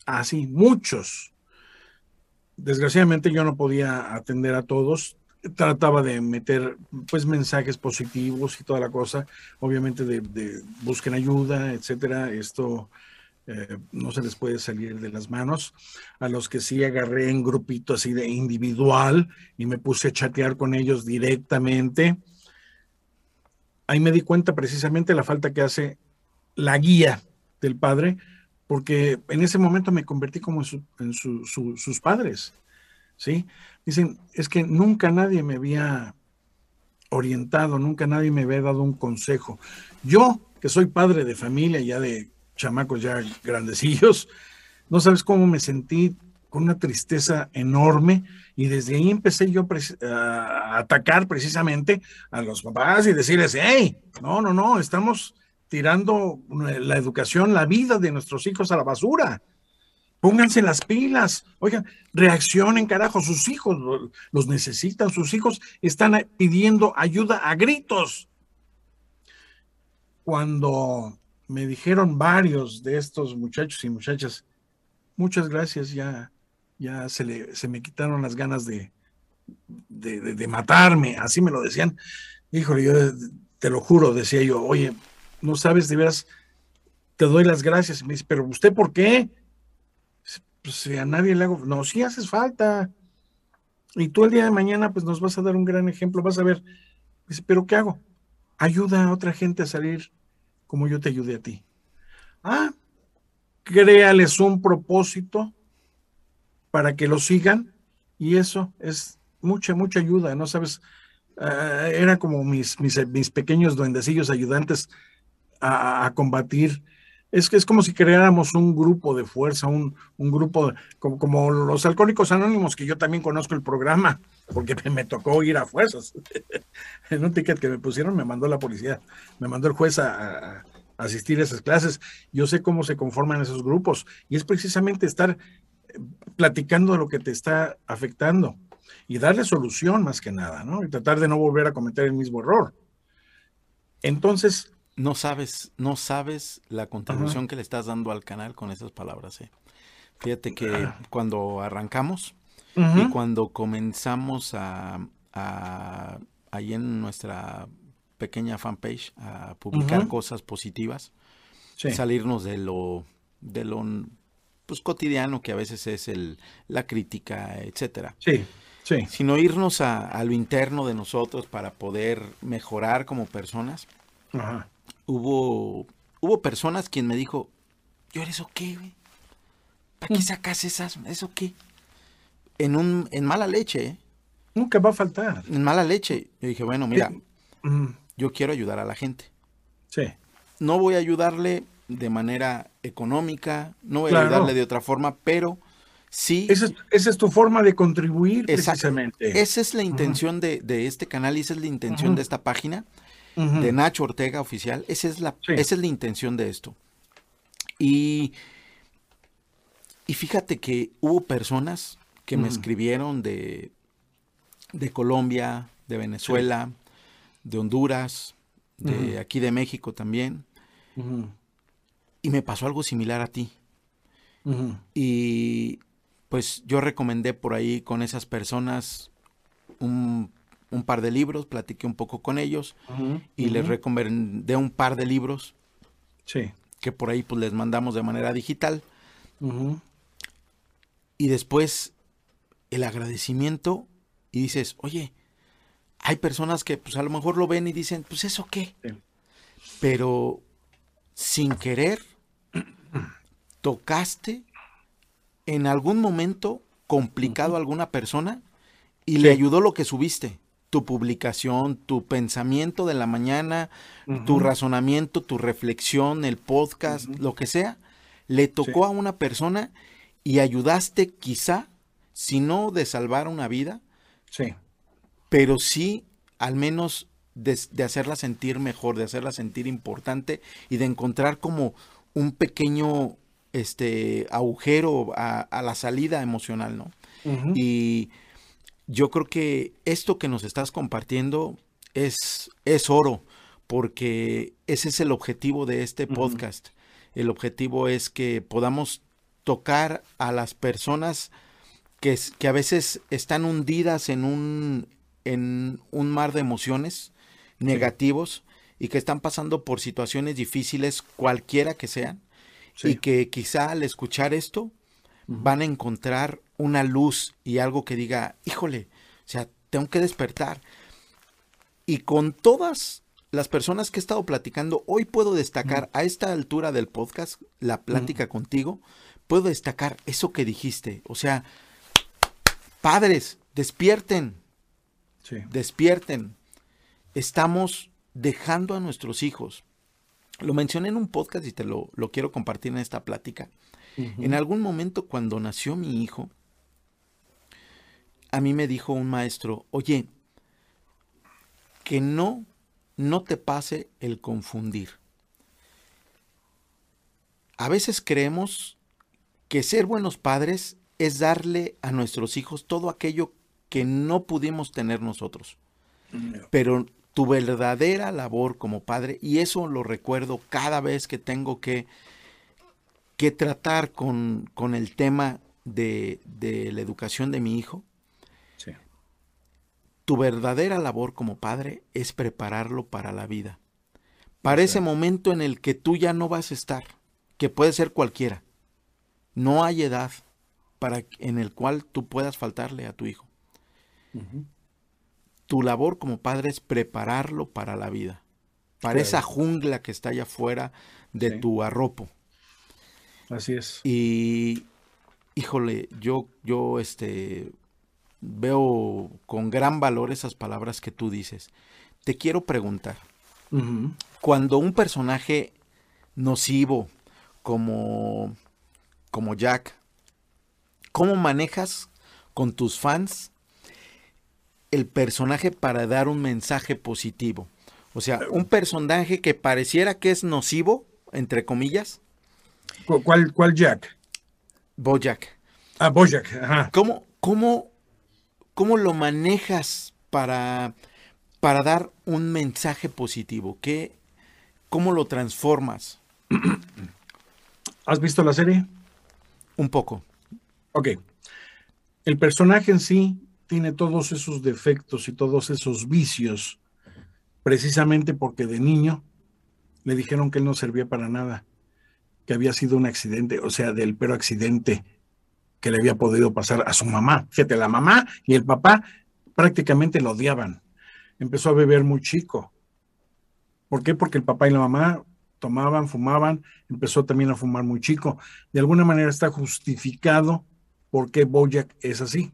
Así, muchos. Desgraciadamente yo no podía atender a todos, trataba de meter pues mensajes positivos y toda la cosa, obviamente de, busquen ayuda, etcétera. Esto eh, no se les puede salir de las manos. A los que sí agarré en grupito así de individual y me puse a chatear con ellos directamente. Ahí me di cuenta precisamente la falta que hace la guía del padre, porque en ese momento me convertí como en, sus padres. ¿sí? Dicen, es que nunca nadie me había orientado, nunca nadie me había dado un consejo. Yo, que soy padre de familia, ya de chamacos ya grandecillos, no sabes cómo me sentí con una tristeza enorme y desde ahí empecé yo a atacar precisamente a los papás y decirles, hey, no, no, no, estamos tirando la educación, la vida de nuestros hijos a la basura. Pónganse las pilas. Oigan, reaccionen, carajo. Sus hijos los necesitan. Sus hijos están pidiendo ayuda a gritos. Cuando me dijeron varios de estos muchachos y muchachas, muchas gracias, ya, ya se, le, se me quitaron las ganas de, de, matarme. Así me lo decían. Híjole, yo te lo juro, decía yo, oye, no sabes, de veras, te doy las gracias. me dice, pero ¿usted por qué? pues a nadie le hago, no, sí haces falta. Y tú el día de mañana, pues nos vas a dar un gran ejemplo, vas a ver, dice, pero ¿qué hago? Ayuda a otra gente a salir como yo te ayudé a ti. Ah, créales un propósito para que lo sigan y eso es mucha, mucha ayuda, ¿no sabes? Uh, eran como mis, mis, mis, pequeños duendecillos ayudantes a, combatir es que es como si creáramos un grupo de fuerza, un, grupo como, como, los alcohólicos anónimos, que yo también conozco el programa, porque me, tocó ir a fuerzas. en un ticket que me pusieron me mandó la policía, me mandó el juez a, a, asistir a esas clases. Yo sé cómo se conforman esos grupos y es precisamente estar platicando de lo que te está afectando y darle solución más que nada, ¿no? Y tratar de no volver a cometer el mismo error. Entonces, no sabes, no sabes la contribución que le estás dando al canal con esas palabras. ¿eh? Fíjate que ah. cuando arrancamos y cuando comenzamos a, ahí en nuestra pequeña fanpage a publicar cosas positivas, salirnos de lo, de lo pues, cotidiano que a veces es el, la crítica, etcétera. Sí. Sí. Sino irnos a, a, lo interno de nosotros para poder mejorar como personas. Ajá hubo, hubo personas quien me dijo, ¿yo eso qué, güey? ¿Para qué mm. sacas esas, eso qué? En, un, en mala leche, ¿eh? Nunca va a faltar. En mala leche. Yo dije, bueno, mira, mm. yo quiero ayudar a la gente. Sí. No voy a ayudarle de manera económica, no voy a ayudarle de otra forma, pero sí. Esa es, tu forma de contribuir precisamente. Esa es la intención de, de, este canal y esa es la intención de esta página de Nacho Ortega oficial. Esa es la, esa es la intención de esto. Y, y fíjate que hubo personas que me escribieron de, de Colombia, de Venezuela, de Honduras, de aquí de México también. Y me pasó algo similar a ti. Y pues yo recomendé por ahí con esas personas un un par de libros, platiqué un poco con ellos y les recomendé un par de libros sí. que por ahí pues les mandamos de manera digital. Y después el agradecimiento y dices, oye, hay personas que pues a lo mejor lo ven y dicen, pues eso qué. Pero sin querer, tocaste en algún momento complicado a alguna persona y le ayudó lo que subiste. tu publicación, tu pensamiento de la mañana, tu razonamiento, tu reflexión, el podcast, lo que sea, le tocó a una persona y ayudaste quizá, si no de salvar una vida, sí. pero sí al menos de, hacerla sentir mejor, de hacerla sentir importante y de encontrar como un pequeño este agujero a, la salida emocional, ¿no? Y yo creo que esto que nos estás compartiendo es, es oro, porque ese es el objetivo de este podcast. El objetivo es que podamos tocar a las personas que, que a veces están hundidas en un, en un mar de emociones negativos y que están pasando por situaciones difíciles, cualquiera que sean, y que quizá al escuchar esto van a encontrar una luz y algo que diga, híjole, o sea, tengo que despertar. Y con todas las personas que he estado platicando, hoy puedo destacar a esta altura del podcast, la plática contigo, puedo destacar eso que dijiste. O sea, padres, despierten. Despierten. Estamos dejando a nuestros hijos. Lo mencioné en un podcast y te lo, lo quiero compartir en esta plática. En algún momento cuando nació mi hijo, a mí me dijo un maestro, oye, que no, no te pase el confundir. A veces creemos que ser buenos padres es darle a nuestros hijos todo aquello que no pudimos tener nosotros. Pero tu verdadera labor como padre, y eso lo recuerdo cada vez que tengo que, que tratar con, con el tema de, de, la educación de mi hijo, tu verdadera labor como padre es prepararlo para la vida, para ese momento en el que tú ya no vas a estar, que puede ser cualquiera. No hay edad para en el cual tú puedas faltarle a tu hijo. Tu labor como padre es prepararlo para la vida, para esa jungla que está allá afuera de tu arropo. Así es. Y híjole, yo, yo, este, veo con gran valor esas palabras que tú dices. Te quiero preguntar, cuando un personaje nocivo como, como Jack, ¿cómo manejas con tus fans el personaje para dar un mensaje positivo? O sea, un personaje que pareciera que es nocivo, entre comillas. ¿Cuál, cuál Jack? Bojack. Ah, Bojack, ajá. ¿Cómo, cómo ¿Cómo lo manejas para, para dar un mensaje positivo? ¿Qué, ¿Cómo lo transformas? ¿Has visto la serie? Un poco. Ok. El personaje en sí tiene todos esos defectos y todos esos vicios, precisamente porque de niño le dijeron que él no servía para nada, que había sido un accidente, o sea, del pero accidente que le había podido pasar a su mamá. Fíjate, la mamá y el papá prácticamente lo odiaban. Empezó a beber muy chico. ¿Por qué? Porque el papá y la mamá tomaban, fumaban, empezó también a fumar muy chico. De alguna manera está justificado por qué Boyack es así.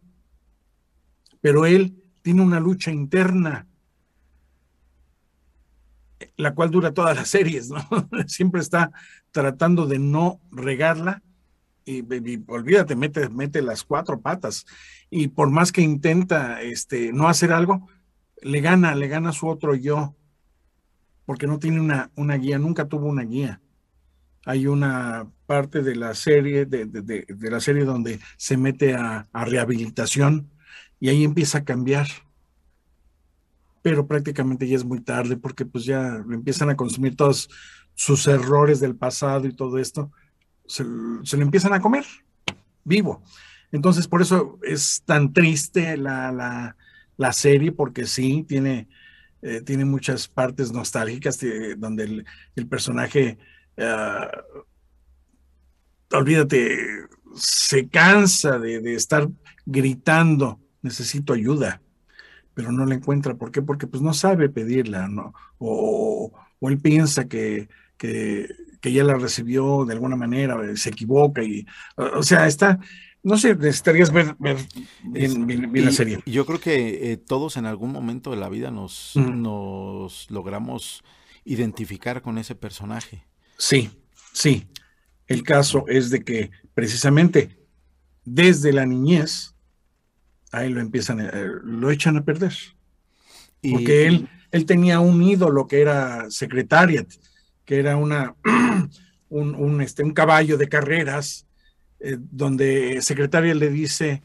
Pero él tiene una lucha interna, la cual dura todas las series, ¿no? Siempre está tratando de no regarla y, olvídate, mete, mete las cuatro patas. Y por más que intenta este, no hacer algo, le gana, le gana su otro yo, porque no tiene una, una guía, nunca tuvo una guía. Hay una parte de la serie, de, de, de, la serie donde se mete a rehabilitación y ahí empieza a cambiar pero prácticamente ya es muy tarde porque pues ya empiezan a consumir todos sus errores del pasado y todo esto se, lo empiezan a comer vivo. Entonces, por eso es tan triste la, serie, porque sí, tiene, eh, tiene muchas partes nostálgicas donde el, personaje, ah, olvídate, se cansa de, estar gritando, necesito ayuda, pero no la encuentra. ¿Por qué? Porque pues no sabe pedirla, ¿no? O, o él piensa que, que, que ya la recibió de alguna manera, eh, se equivoca y, o sea, está, no sé, necesitarías ver, bien, la serie. Yo creo que eh, todos en algún momento de la vida nos, nos logramos identificar con ese personaje. Sí, sí. El caso es de que precisamente desde la niñez, ahí lo empiezan, eh, lo echan a perder. Porque él, él tenía un ídolo que era Secretariat, que era una, un, este, un caballo de carreras, eh, donde Secretariat le dice,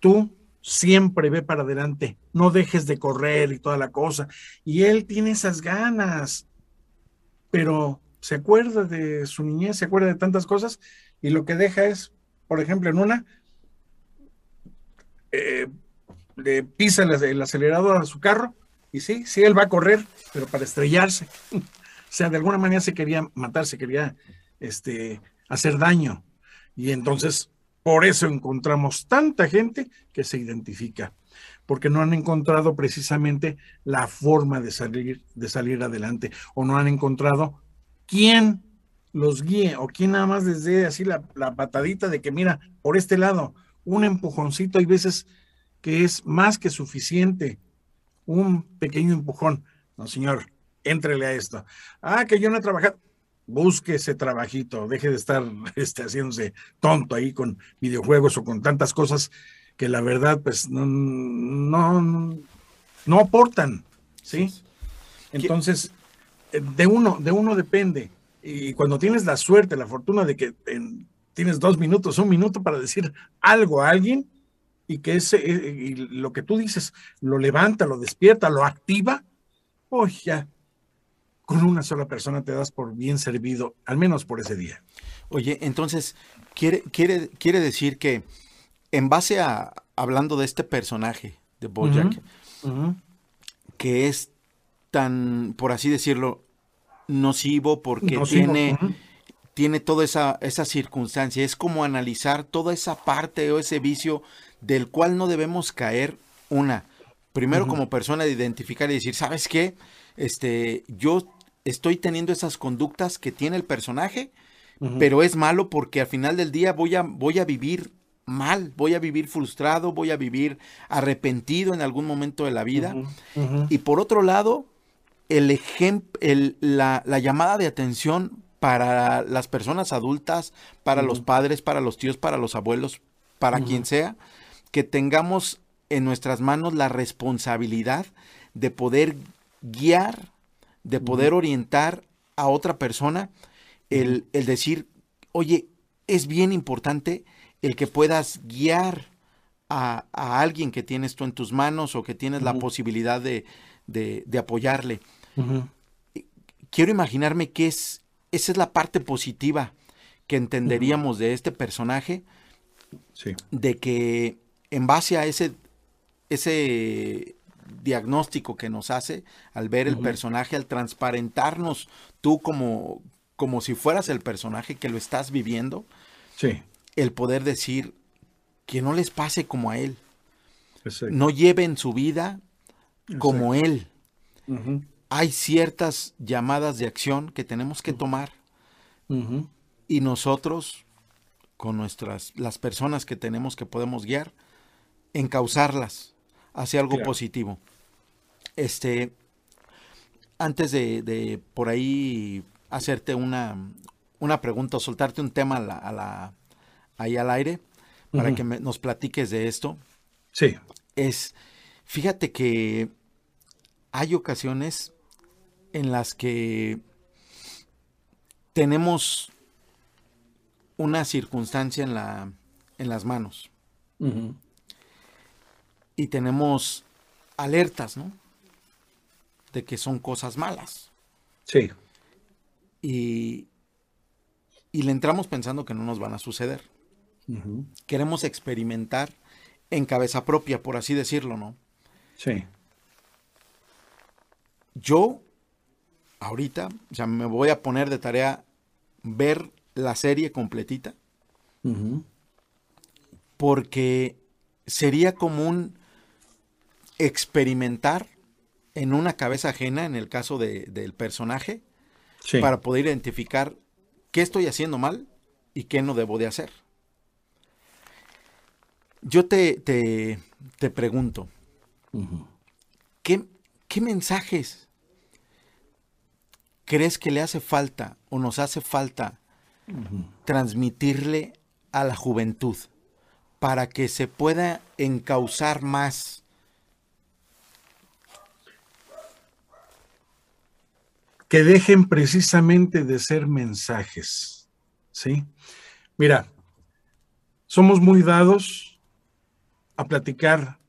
tú siempre ve para adelante, no dejes de correr y toda la cosa. Y él tiene esas ganas, pero se acuerda de su niñez, se acuerda de tantas cosas y lo que deja es, por ejemplo, en una, eh, le pisa el, acelerador a su carro y sí, sí, él va a correr, pero para estrellarse. o sea, de alguna manera se quería matar, se quería este, hacer daño. Y entonces, por eso encontramos tanta gente que se identifica, porque no han encontrado precisamente la forma de salir, de salir adelante, o no han encontrado quién los guíe, o quién nada más les así la, la patadita de que, mira, por este lado, un empujoncito, hay veces que es más que suficiente, un pequeño empujón. No, señor, éntrele a esto. Ah, que yo no he trabajado. Busque ese trabajito, deje de estar este, haciéndose tonto ahí con videojuegos o con tantas cosas que la verdad, pues, no, no, no aportan, ¿sí? Entonces, de uno, de uno depende. Y cuando tienes la suerte, la fortuna de que tienes dos minutos, un minuto para decir algo a alguien, y que ese, eh, y lo que tú dices, lo levanta, lo despierta, lo activa, pues ya, con una sola persona te das por bien servido, al menos por ese día. Oye, entonces, quiere, quiere, quiere decir que en base a, hablando de este personaje de Bojack, que es tan, por así decirlo, nocivo porque tiene, tiene toda esa, esa circunstancia, es como analizar toda esa parte o ese vicio del cual no debemos caer una. Primero como persona de identificar y decir, ¿sabes qué? Este, yo estoy teniendo esas conductas que tiene el personaje, pero es malo porque al final del día voy a, voy a vivir mal, voy a vivir frustrado, voy a vivir arrepentido en algún momento de la vida. Y por otro lado, el ejemplo, la, la, llamada de atención para las personas adultas, para los padres, para los tíos, para los abuelos, para quien sea, que tengamos en nuestras manos la responsabilidad de poder guiar, de poder orientar a otra persona, el, decir, oye, es bien importante el que puedas guiar a, alguien que tienes tú en tus manos o que tienes la posibilidad de, apoyarle. Quiero imaginarme que es, esa es la parte positiva que entenderíamos de este personaje, de que en base a ese, ese diagnóstico que nos hace al ver el personaje, al transparentarnos tú como, como si fueras el personaje que lo estás viviendo, sí. el poder decir que no les pase como a él. No lleven su vida como él. Hay ciertas llamadas de acción que tenemos que tomar. Y nosotros, con nuestras, las personas que tenemos que podemos guiar, encauzarlas hacia algo positivo. Este, antes de, por ahí hacerte una, una pregunta o soltarte un tema a la, ahí al aire para que nos platiques de esto. Sí. Es, fíjate que hay ocasiones en las que tenemos una circunstancia en, la, en las manos y tenemos alertas, ¿no? De que son cosas malas. Sí. Y, y le entramos pensando que no nos van a suceder. Queremos experimentar en cabeza propia, por así decirlo, ¿no? Sí. Yo, ahorita, o sea, me voy a poner de tarea ver la serie completita. Porque sería como un experimentar en una cabeza ajena, en el caso del personaje, para poder identificar qué estoy haciendo mal y qué no debo de hacer. yo te, te, pregunto, ¿qué, ¿qué mensajes crees que le hace falta o nos hace falta transmitirle a la juventud para que se pueda encauzar más? Que dejen precisamente de ser mensajes, ¿sí? Mira, somos muy dados a platicar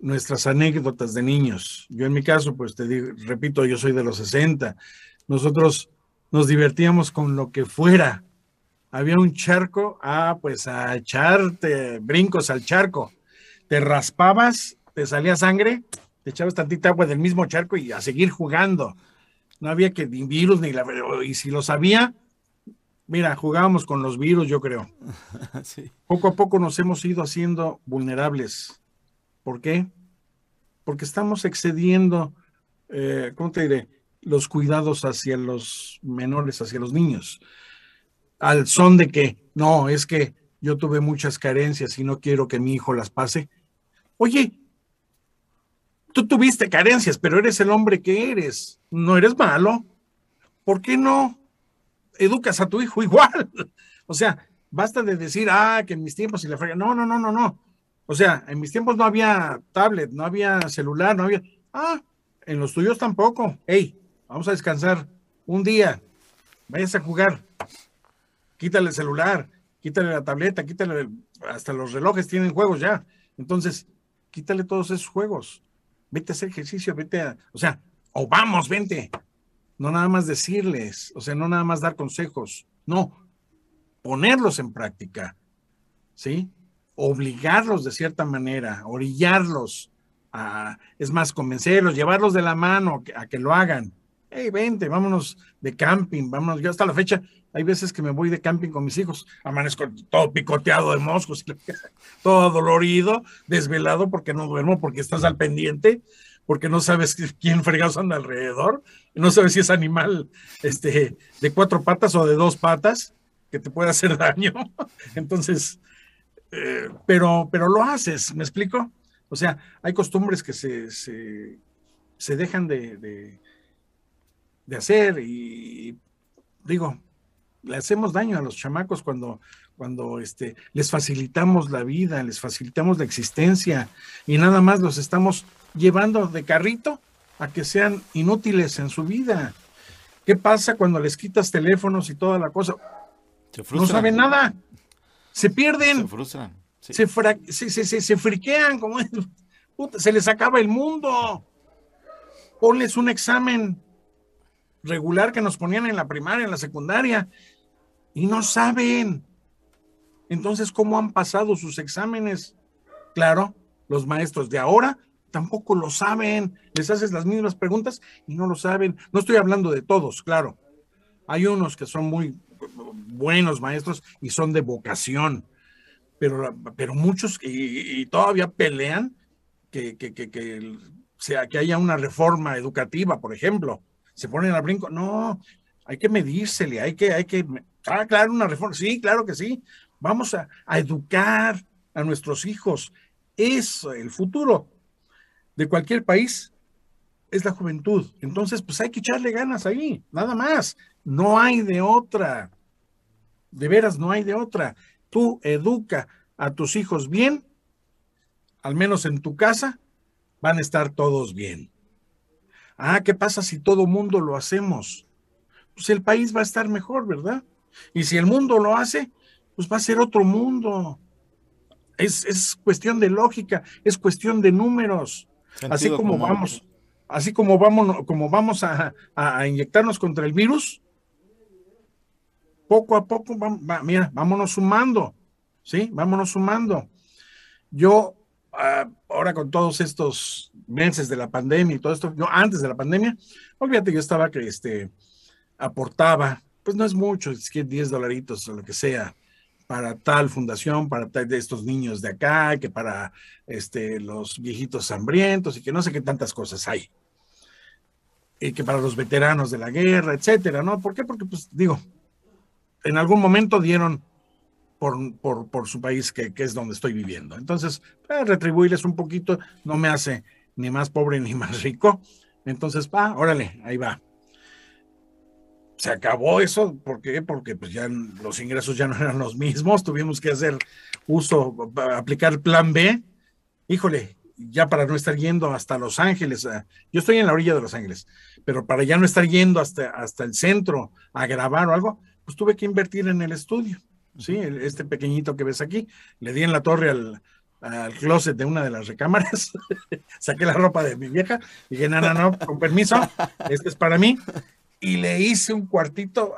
nuestras anécdotas de niños. Yo en mi caso, pues te digo, repito, yo soy de los 60. Nosotros nos divertíamos con lo que fuera. Había un charco, ah, pues a echarte brincos al charco. Te raspabas, te salía sangre, te echabas tantita agua del mismo charco y a seguir jugando. No había que ni virus ni la... Y si lo sabía, mira, jugábamos con los virus, yo creo. Poco a poco nos hemos ido haciendo vulnerables. ¿Por qué? Porque estamos excediendo, eh, ¿cómo te diré? Los cuidados hacia los menores, hacia los niños, al son de que, no, es que yo tuve muchas carencias y no quiero que mi hijo las pase. Oye, tú tuviste carencias, pero eres el hombre que eres, no eres malo. ¿Por qué no educas a tu hijo igual? O sea, basta de decir, ah, que en mis tiempos y la frega. No, no, no, no, no. O sea, en mis tiempos no había tablet, no había celular, no había. Ah, en los tuyos tampoco. Hey, vamos a descansar un día, vayas a jugar, quítale el celular, quítale la tableta, quítale, hasta los relojes tienen juegos ya. Entonces, quítale todos esos juegos, vete a hacer ejercicio, vete a, o sea, o vamos, vente. No nada más decirles, o sea, no nada más dar consejos, no, ponerlos en práctica, ¿sí? Obligarlos de cierta manera, orillarlos, a, es más, convencerlos, llevarlos de la mano a que lo hagan hey, vente, vámonos de camping, vámonos. Yo hasta la fecha, hay veces que me voy de camping con mis hijos, amanezco todo picoteado de moscos, todo dolorido, desvelado porque no duermo, porque estás al pendiente, porque no sabes quién fregados anda alrededor, no sabes si es animal este, de cuatro patas o de dos patas que te puede hacer daño. Entonces, eh, pero, pero lo haces, ¿me explico? O sea, hay costumbres que se, se, dejan de de hacer y digo, le hacemos daño a los chamacos cuando, cuando este, les facilitamos la vida, les facilitamos la existencia y nada más los estamos llevando de carrito a que sean inútiles en su vida. ¿Qué pasa cuando les quitas teléfonos y toda la cosa? no saben nada. Se pierden. Se frustran. Se, se, se, friquean, como se les acaba el mundo. Ponles un examen regular que nos ponían en la primaria, en la secundaria, y no saben. Entonces, ¿cómo han pasado sus exámenes? Claro, los maestros de ahora tampoco lo saben. Les haces las mismas preguntas y no lo saben. No estoy hablando de todos, claro. Hay unos que son muy buenos maestros y son de vocación, pero, pero muchos y, todavía pelean que, que, que, que, sea, que haya una reforma educativa, por ejemplo se ponen al brinco. No, hay que medírsele, hay que, hay que, ah, claro, una reforma. Sí, claro que sí. Vamos a, educar a nuestros hijos. Es el futuro de cualquier país, es la juventud. Entonces, pues hay que echarle ganas ahí, nada más. No hay de otra. De veras, no hay de otra. Tú educa a tus hijos bien, al menos en tu casa, van a estar todos bien. Ah, ¿qué pasa si todo mundo lo hacemos? Pues el país va a estar mejor, ¿verdad? Y si el mundo lo hace, pues va a ser otro mundo. Es, cuestión de lógica, es cuestión de números. así como vamos, así como vamos, como vamos a, inyectarnos contra el virus, poco a poco, mira, vámonos sumando, ¿sí? Vámonos sumando. Yo Ah, ahora con todos estos meses de la pandemia y todo esto, yo antes de la pandemia, olvídate, yo estaba que este, aportaba, pues no es mucho, es que 10 dolaritos o lo que sea, para tal fundación, para tal de estos niños de acá, que para este, los viejitos hambrientos y que no sé qué tantas cosas hay. Y que para los veteranos de la guerra, etcétera, ¿no? ¿Por qué? Porque, pues digo, en algún momento dieron por, por, su país, que, que, es donde estoy viviendo. Entonces, retribuirles un poquito no me hace ni más pobre ni más rico. Entonces, va, órale, ahí va. Se acabó eso, ¿por qué? Porque pues ya los ingresos ya no eran los mismos, tuvimos que hacer uso, aplicar plan B. Híjole, ya para no estar yendo hasta Los Ángeles, eh, yo estoy en la orilla de Los Ángeles, pero para ya no estar yendo hasta, hasta el centro a grabar o algo, pues tuve que invertir en el estudio. ¿Sí? Este pequeñito que ves aquí, le di en la torre al, closet de una de las recámaras, saqué la ropa de mi vieja, dije, no, no, no, con permiso, este es para mí, y le hice un cuartito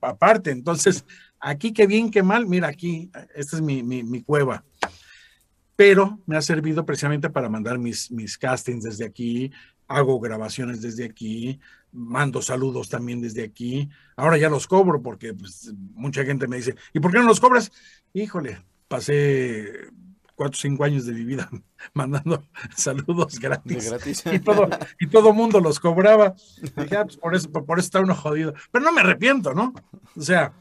aparte. Entonces, aquí qué bien, qué mal, mira aquí, esta es mi, mi, mi, cueva. Pero me ha servido precisamente para mandar mis, mis castings desde aquí, hago grabaciones desde aquí, mando saludos también desde aquí. Ahora ya los cobro porque pues, mucha gente me dice, ¿y por qué no los cobras? Híjole, pasé cuatro o cinco años de mi vida mandando saludos gratis. Y todo, y todo mundo los cobraba. dije, ah, pues por eso, por eso está uno jodido. Pero no me arrepiento, ¿no? O sea,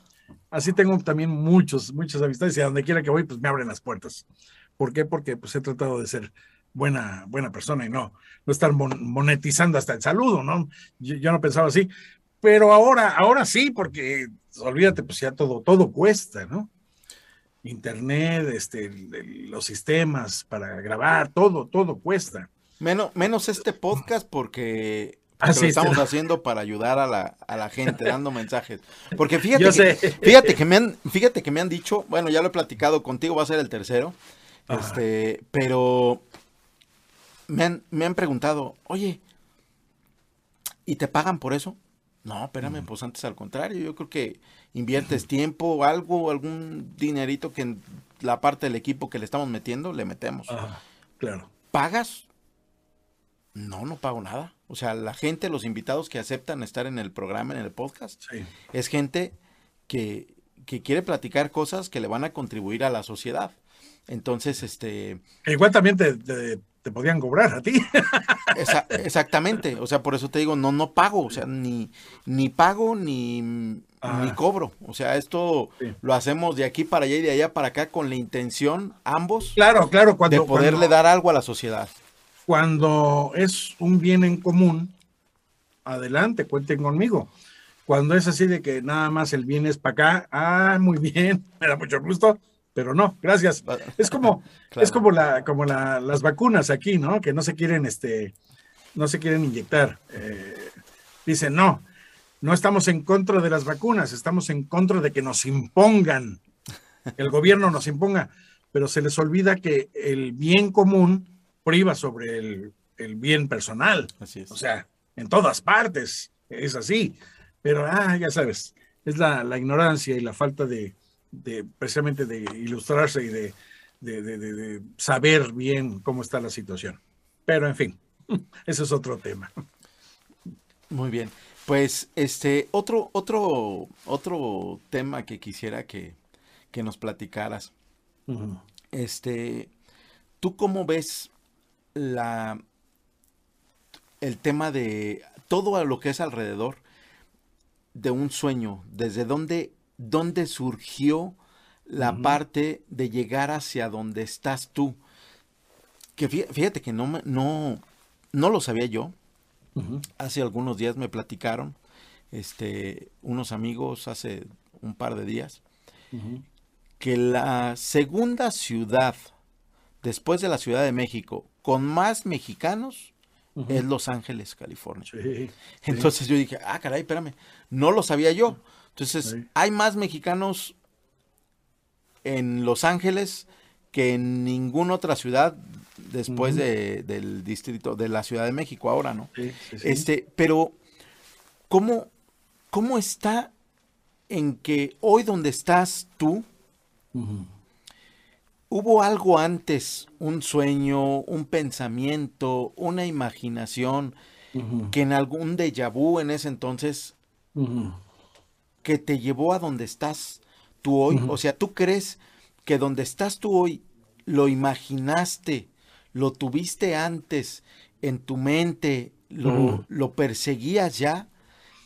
así tengo también muchos, muchas amistades y a donde quiera que voy, pues me abren las puertas. ¿Por qué? Porque pues he tratado de ser buena, buena persona y no, no estar monetizando hasta el saludo, ¿no? Yo, no pensaba así, pero ahora, ahora sí, porque olvídate, pues ya todo, todo cuesta, ¿no? Internet, este, los sistemas para grabar, todo, todo cuesta. Menos, menos este podcast porque ah, lo estamos haciendo para ayudar a la, a la gente, dando mensajes. Porque fíjate, que, fíjate que me han, fíjate que me han dicho, bueno, ya lo he platicado contigo, va a ser el tercero. Este, pero me han, preguntado, oye, ¿y te pagan por eso? No, espérame, pues antes al contrario, yo creo que inviertes tiempo, algo, algún dinerito que en la parte del equipo que le estamos metiendo, le metemos. claro. ¿Pagas? No, no pago nada. O sea, la gente, los invitados que aceptan estar en el programa, en el podcast, es gente que, que quiere platicar cosas que le van a contribuir a la sociedad. Entonces, este... Igual también te, te, podían cobrar a ti. exactamente, o sea, por eso te digo, no, no pago, o sea, ni, ni pago ni, ni cobro. O sea, esto lo hacemos de aquí para allá y de allá para acá con la intención, ambos, claro, claro, cuando, de poderle dar algo a la sociedad. Cuando es un bien en común, adelante, cuenten conmigo. Cuando es así de que nada más el bien es para acá, ah, muy bien, me da mucho gusto, pero no, gracias. Es como, es como la, como las vacunas aquí, ¿no? Que no se quieren, este, no se quieren inyectar. Eh, dicen, no, no estamos en contra de las vacunas, estamos en contra de que nos impongan, el gobierno nos imponga, pero se les olvida que el bien común priva sobre el, bien personal. Así es. O sea, en todas partes es así. Pero, ah, ya sabes, es la ignorancia y la falta de, de precisamente de ilustrarse y de, de, saber bien cómo está la situación. Pero en fin, ese es otro tema. Muy bien. Pues este otro otro otro tema que quisiera que, que nos platicaras. Este, ¿tú cómo ves la el tema de todo lo que es alrededor de un sueño? ¿Desde dónde dónde surgió la parte de llegar hacia donde estás tú. Que fíjate, que no, no, no lo sabía yo. Hace algunos días me platicaron este, unos amigos hace un par de días que la segunda ciudad después de la Ciudad de México con más mexicanos es Los Ángeles, California. Entonces yo dije, ah, caray, espérame, no lo sabía yo. Entonces, hay más mexicanos en Los Ángeles que en ninguna otra ciudad después de, del distrito de la Ciudad de México ahora, ¿no? este, pero ¿cómo, ¿cómo está en que hoy donde estás tú, hubo algo antes, un sueño, un pensamiento, una imaginación, que en algún déjà vu en ese entonces que te llevó a donde estás tú hoy? O sea, ¿tú crees que donde estás tú hoy lo imaginaste, lo tuviste antes en tu mente, lo, lo perseguías ya,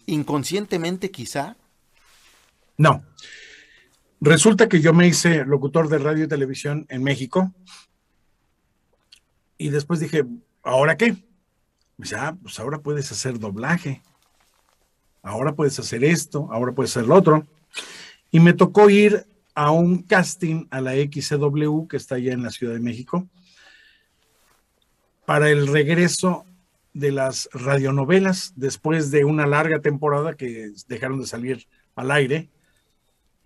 inconscientemente quizá? No. Resulta que yo me hice locutor de radio y televisión en México y después dije, ¿ahora qué? Dice, ah, pues ahora puedes hacer doblaje, ahora puedes hacer esto, ahora puedes hacer lo otro. Y me tocó ir a un casting a la XCW que está allá en la Ciudad de México para el regreso de las radionovelas después de una larga temporada que dejaron de salir al aire.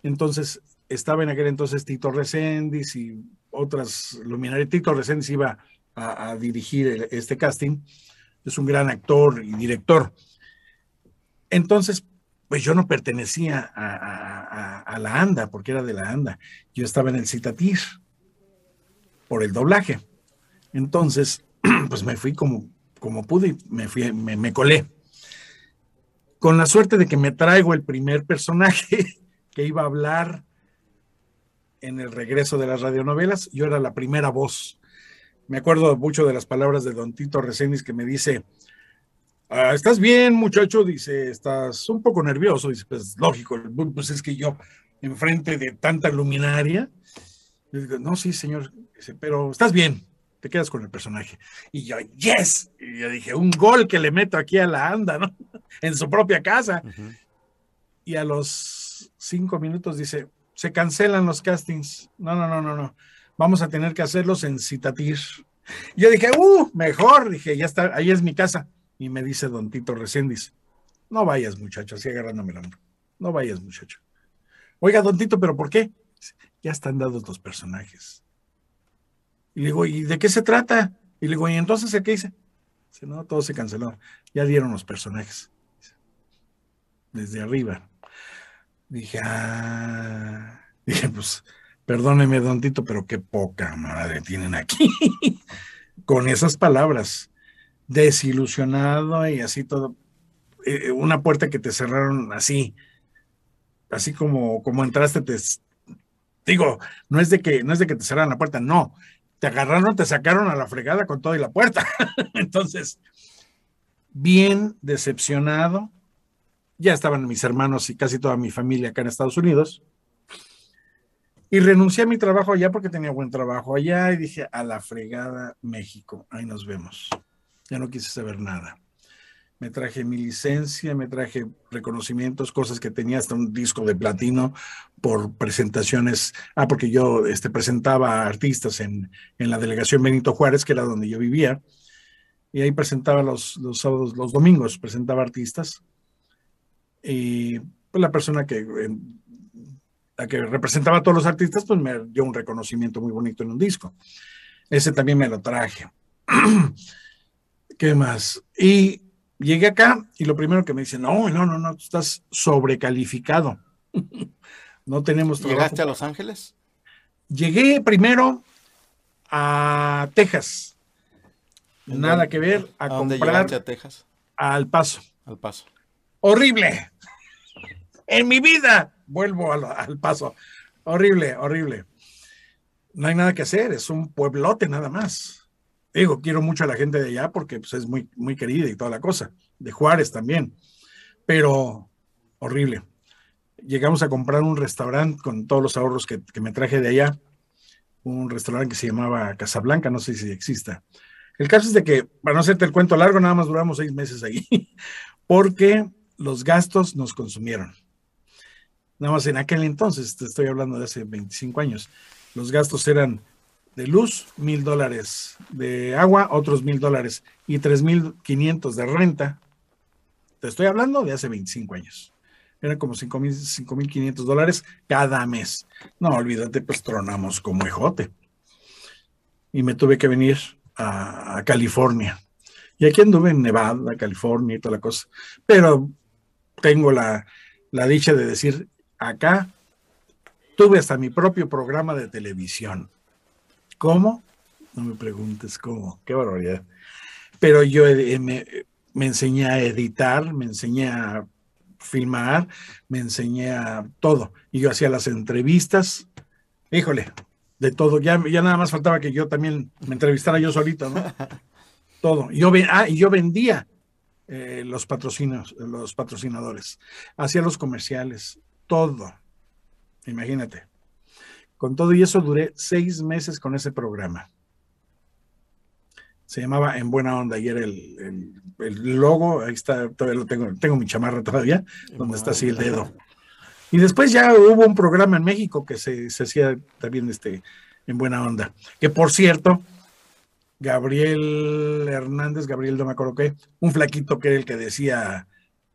Entonces estaba en aquel entonces Tito Reséndiz y otras luminarias. Tito Reséndiz iba a, dirigir este casting. Es un gran actor y director. Entonces, pues yo no pertenecía a, la ANDA, porque era de la ANDA. Yo estaba en el Citatir por el doblaje. Entonces, pues me fui como como pude y me, fui, me, colé. Con la suerte de que me traigo el primer personaje que iba a hablar en el regreso de las radionovelas, yo era la primera voz. Me acuerdo mucho de las palabras de don Tito Reséndiz que me dice, ah, ¿estás bien muchacho? Dice, estás un poco nervioso. Dice, pues lógico, pues es que yo enfrente de tanta luminaria, digo, no, sí señor, dice, pero estás bien te quedas con el personaje. Y yo, yes, y yo dije, un gol que le meto aquí a la anda, ¿no? en su propia casa. Y a los cinco minutos dice, se cancelan los castings. No, no, no, no, no. Vamos a tener que hacerlos en Citatir. yo dije, uh, mejor. Dije, ya está, ahí es mi casa. Y me dice don Tito Reséndiz, no vayas, muchacho, así agarrándome la mano. No vayas, muchacho. Oiga, don Tito, ¿pero por qué? Ya están dados los personajes. Y le digo, ¿y de qué se trata? Y le digo, ¿y entonces qué hice? Dice, no, todo se canceló. Ya dieron los personajes. Desde arriba. Dije, ah. Dije, pues, perdóneme, don Tito, pero qué poca madre tienen aquí. Con esas palabras. Desilusionado y así todo. Eh, una puerta que te cerraron así. Así como, como entraste, te, digo, no es de que no es de que te cerraran la puerta, no, te agarraron, te sacaron a la fregada con todo y la puerta. Entonces, bien decepcionado, ya estaban mis hermanos y casi toda mi familia acá en Estados Unidos. Y renuncié a mi trabajo allá porque tenía buen trabajo allá y dije, a la fregada México, ahí nos vemos. Ya no quise saber nada me traje mi licencia, me traje reconocimientos, cosas que tenía hasta un disco de platino por presentaciones. Ah, porque yo este, presentaba artistas en, en, la delegación Benito Juárez, que era donde yo vivía, y ahí presentaba los, los sábados, los domingos, presentaba artistas. Y pues, la persona que, la que representaba a todos los artistas, pues me dio un reconocimiento muy bonito en un disco. Ese también me lo traje. ¿Qué más? Y Llegué acá y lo primero que me dicen, no, no, no, no, estás sobrecalificado. no tenemos trabajo. ¿Llegaste a Los Ángeles? Llegué primero a Texas. Nada que ver a, dónde comprar a Texas? Al Paso. Al Paso. Horrible. En mi vida vuelvo al, al Paso. Horrible, horrible. No hay nada que hacer, es un pueblote nada más. Digo, quiero mucho a la gente de allá porque pues, es muy, muy querida y toda la cosa. De Juárez también. Pero horrible. Llegamos a comprar un restaurante con todos los ahorros que, me traje de allá. Un restaurante que se llamaba Casablanca, no sé si exista. El caso es de que, para no hacerte el cuento largo, nada más duramos seis meses ahí, porque los gastos nos consumieron. Nada más en aquel entonces, te estoy hablando de hace 25 años, los gastos eran de luz, mil dólares de agua, otros mil dólares y tres mil quinientos de renta. Te estoy hablando de hace 25 años. Eran como cinco mil, cinco mil quinientos dólares cada mes. No, olvídate, pues tronamos como ejote. Y me tuve que venir a, California. Y aquí anduve en Nevada, California y toda la cosa. Pero tengo la, la dicha de decir, acá tuve hasta mi propio programa de televisión ¿Cómo? No me preguntes cómo, qué barbaridad. Pero yo me, enseñé a editar, me enseñé a filmar, me enseñé a todo. Y yo hacía las entrevistas, híjole, de todo. Ya, ya nada más faltaba que yo también me entrevistara yo solito, ¿no? todo. Yo, ah, y yo vendía eh, los patrocinios, los patrocinadores, hacía los comerciales, todo, Imagínate. Con todo y eso duré seis meses con ese programa. Se llamaba En Buena Onda y era el, logo, ahí está, todavía lo tengo, tengo mi chamarra todavía, donde está así el dedo. Y después ya hubo un programa en México que se, hacía también este, en Buena Onda. Que por cierto, Gabriel Hernández, Gabriel no me acuerdo qué, un flaquito que era el que decía,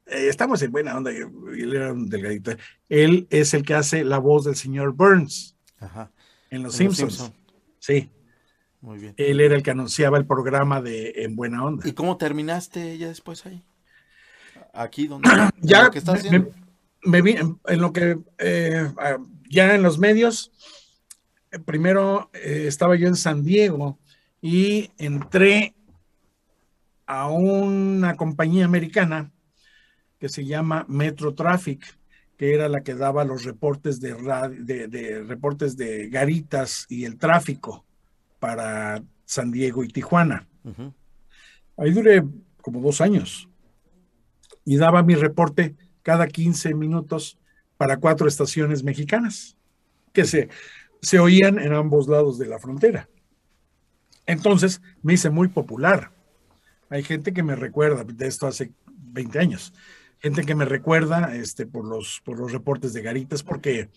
eh, estamos en buena onda, y él era un delgadito. Él es el que hace la voz del señor Burns en Los Simpsons. Sí. Muy bien. Él era el que anunciaba el programa de En Buena Onda. ¿Y cómo terminaste ya después ahí? Aquí donde ya me, vi en, lo que eh, ya en los medios. Eh, primero estaba yo en San Diego y entré a una compañía americana que se llama Metro Traffic, que era la que daba los reportes de, de, reportes de garitas y el tráfico para San Diego y Tijuana. Ahí duré como dos años y daba mi reporte cada 15 minutos para cuatro estaciones mexicanas que se, se oían en ambos lados de la frontera. Entonces me hice muy popular. Hay gente que me recuerda de esto hace 20 años. Gente que me recuerda este, por, los, por los reportes de Garitas porque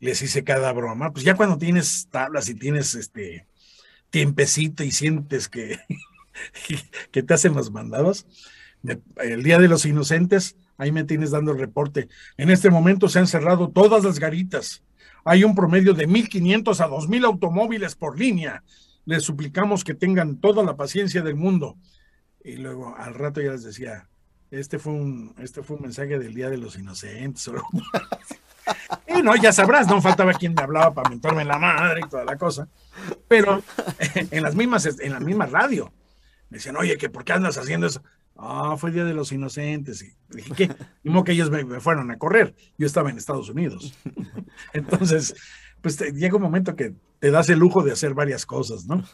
les hice cada broma. Pues ya cuando tienes tablas y tienes este tiempecito y sientes que, que te hacen los mandados, el Día de los Inocentes, ahí me tienes dando el reporte. En este momento se han cerrado todas las garitas. Hay un promedio de 1.500 a 2.000 automóviles por línea les suplicamos que tengan toda la paciencia del mundo. Y luego al rato ya les decía, este fue un, este fue un mensaje del Día de los Inocentes. y no, ya sabrás, no faltaba quien me hablaba para mentarme la madre y toda la cosa. Pero en las mismas, en la misma radio, me decían, oye, que ¿por qué andas haciendo eso? Ah, fue el Día de los Inocentes. Y dije, ¿qué? Y que ellos me, me, fueron a correr. Yo estaba en Estados Unidos. Entonces, pues llega un momento que te das el lujo de hacer varias cosas, ¿no?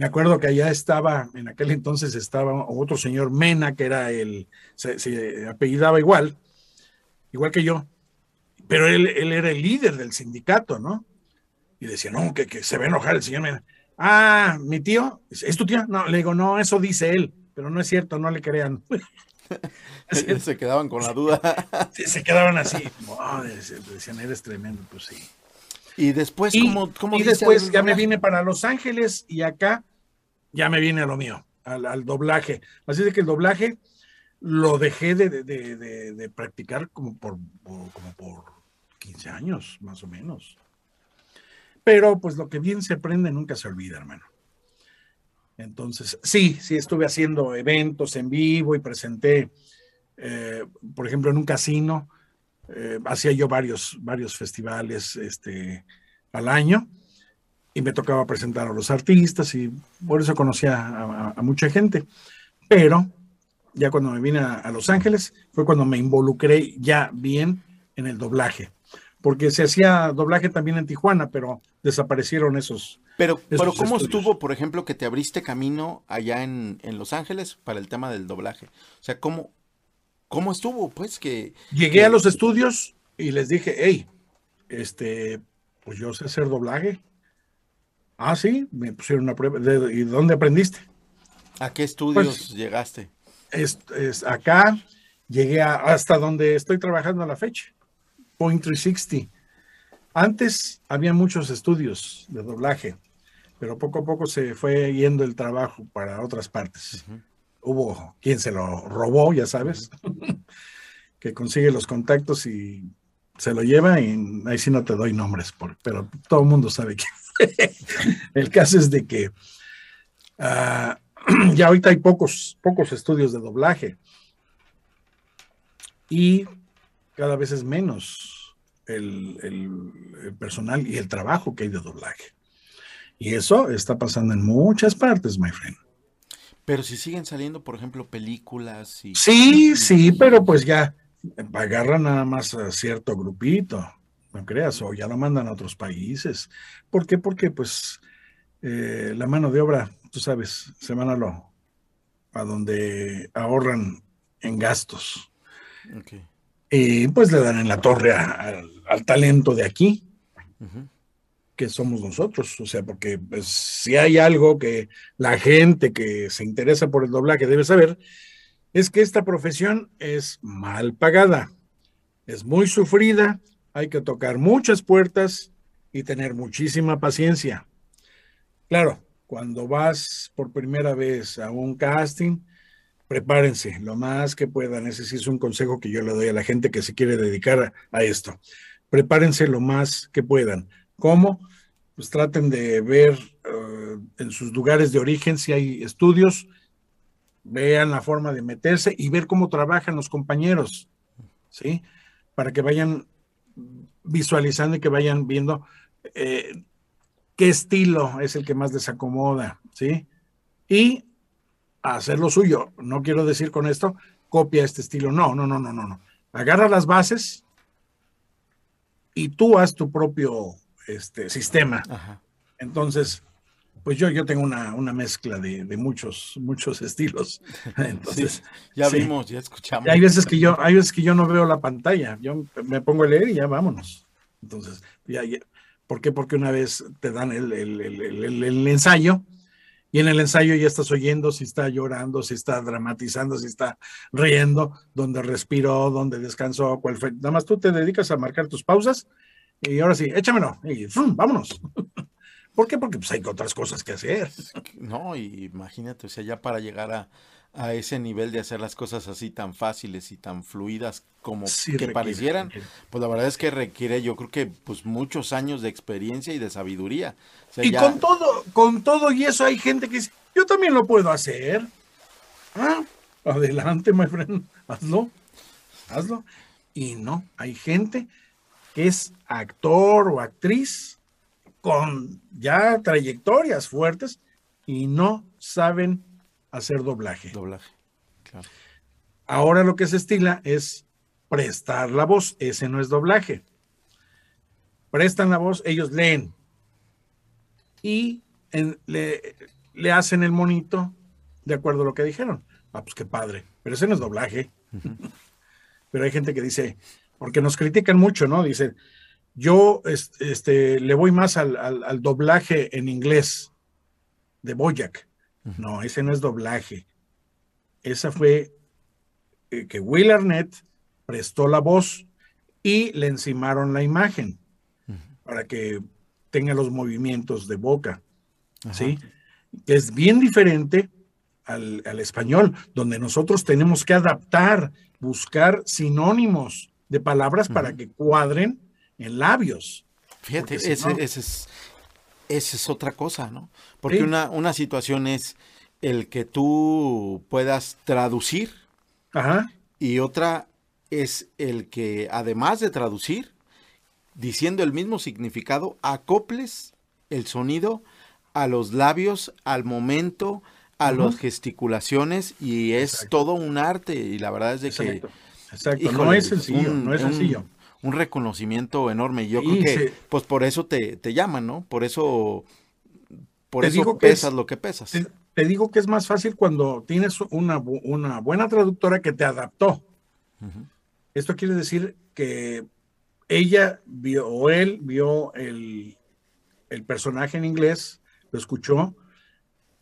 Me acuerdo que allá estaba, en aquel entonces estaba otro señor Mena, que era el, se, apellidaba igual, igual que yo, pero él, era el líder del sindicato, ¿no? Y decía, no, que, que se va a enojar el señor Mena. Ah, mi tío, ¿es tu tío? No, le digo, no, eso dice él, pero no es cierto, no le crean. se quedaban con la duda. se quedaban así, decían, eres tremendo, pues sí. Y después, ¿cómo, Y después ya me vine para Los Ángeles y acá ya me vine a lo mío, al, doblaje. Así de que el doblaje lo dejé de, practicar como por, como por 15 años, más o menos. Pero pues lo que bien se aprende nunca se olvida, hermano. Entonces, sí, sí estuve haciendo eventos en vivo y presenté, eh, por ejemplo, en un casino eh, hacía yo varios, varios festivales este, al año y me tocaba presentar a los artistas y por eso conocía a, mucha gente. Pero ya cuando me vine a, Los Ángeles fue cuando me involucré ya bien en el doblaje. Porque se hacía doblaje también en Tijuana, pero desaparecieron esos. Pero, pero ¿cómo estuvo, por ejemplo, que te abriste camino allá en, en Los Ángeles para el tema del doblaje? O sea, ¿cómo, ¿Cómo estuvo? Pues que. Llegué a los estudios y les dije, hey, este, pues yo sé hacer doblaje. Ah, sí, me pusieron una prueba. ¿Y dónde aprendiste? ¿A qué estudios pues, llegaste? Es, acá llegué hasta donde estoy trabajando a la fecha, Point 360. Antes había muchos estudios de doblaje, pero poco a poco se fue yendo el trabajo para otras partes hubo quien se lo robó, ya sabes, que consigue los contactos y se lo lleva y ahí sí no te doy nombres, pero todo el mundo sabe quién. El caso es de que ah, ya ahorita hay pocos, pocos estudios de doblaje y cada vez es menos el, el personal y el trabajo que hay de doblaje. Y eso está pasando en muchas partes, my friend. Pero si siguen saliendo, por ejemplo, películas y... Sí, sí, pero pues ya agarran nada más a cierto grupito, no creas, o ya lo mandan a otros países. ¿Por qué? Porque pues eh, la mano de obra, tú sabes, se van a lo a donde ahorran en gastos. y pues le dan en la torre al talento de aquí, que somos nosotros. O sea, porque pues, si hay algo que la gente que se interesa por el doblaje debe saber, es que esta profesión es mal pagada, es muy sufrida, hay que tocar muchas puertas y tener muchísima paciencia. Claro, cuando vas por primera vez a un casting, prepárense lo más que puedan. Ese sí es un consejo que yo le doy a la gente que se quiere dedicar a, esto. Prepárense lo más que puedan. ¿Cómo? Pues traten de ver eh, en sus lugares de origen si hay estudios, vean la forma de meterse y ver cómo trabajan los compañeros, ¿sí? Para que vayan visualizando y que vayan viendo eh, qué estilo es el que más les acomoda, ¿sí? Y hacer lo suyo. No quiero decir con esto, copia este estilo. No, no, no, no, no, no. Agarra las bases y tú haz tu propio este, sistema. Entonces, pues yo, yo tengo una, una mezcla de, muchos, muchos estilos. Entonces, ya vimos, ya escuchamos. hay veces que yo, hay veces que yo no veo la pantalla. Yo me pongo a leer y ya vámonos. Entonces, ya, ya ¿Por qué? Porque una vez te dan el, ensayo y en el ensayo ya estás oyendo si está llorando, si está dramatizando, si está riendo, dónde respiró, dónde descansó, cuál fue. Nada más tú te dedicas a marcar tus pausas y ahora sí, échamelo y vámonos. ¿Por qué? Porque pues hay otras cosas que hacer. No, y imagínate, o sea, ya para llegar a, a ese nivel de hacer las cosas así tan fáciles y tan fluidas como que parecieran, pues la verdad es que requiere yo creo que pues muchos años de experiencia y de sabiduría. y con todo, con todo y eso hay gente que dice, yo también lo puedo hacer. Ah, adelante, my friend, hazlo, hazlo. Y no, hay gente que es actor o actriz con ya trayectorias fuertes y no saben hacer doblaje. Doblaje, claro. Ahora lo que se estila es prestar la voz. Ese no es doblaje. Prestan la voz, ellos leen. Y le, hacen el monito de acuerdo a lo que dijeron. Ah, pues qué padre. Pero ese no es doblaje. Pero hay gente que dice, porque nos critican mucho, ¿no? Dice, yo este, le voy más al, al doblaje en inglés de Boyac. No, ese no es doblaje. Esa fue eh, que Will Arnett prestó la voz y le encimaron la imagen para que tenga los movimientos de boca. ¿Sí? es bien diferente al, español, donde nosotros tenemos que adaptar, buscar sinónimos de palabras para que cuadren en labios. Fíjate, ese, es, esa es otra cosa, ¿no? Porque una, una situación es el que tú puedas traducir Ajá. y otra es el que además de traducir, diciendo el mismo significado, acoples el sonido a los labios, al momento, a las gesticulaciones y es todo un arte y la verdad es de que... Exacto, no es sencillo, no es sencillo un reconocimiento enorme. Yo creo que, pues por eso te, llaman, ¿no? Por eso, por eso pesas lo que pesas. Te, digo que es más fácil cuando tienes una, una buena traductora que te adaptó. Esto quiere decir que ella vio, o él vio el, el personaje en inglés, lo escuchó,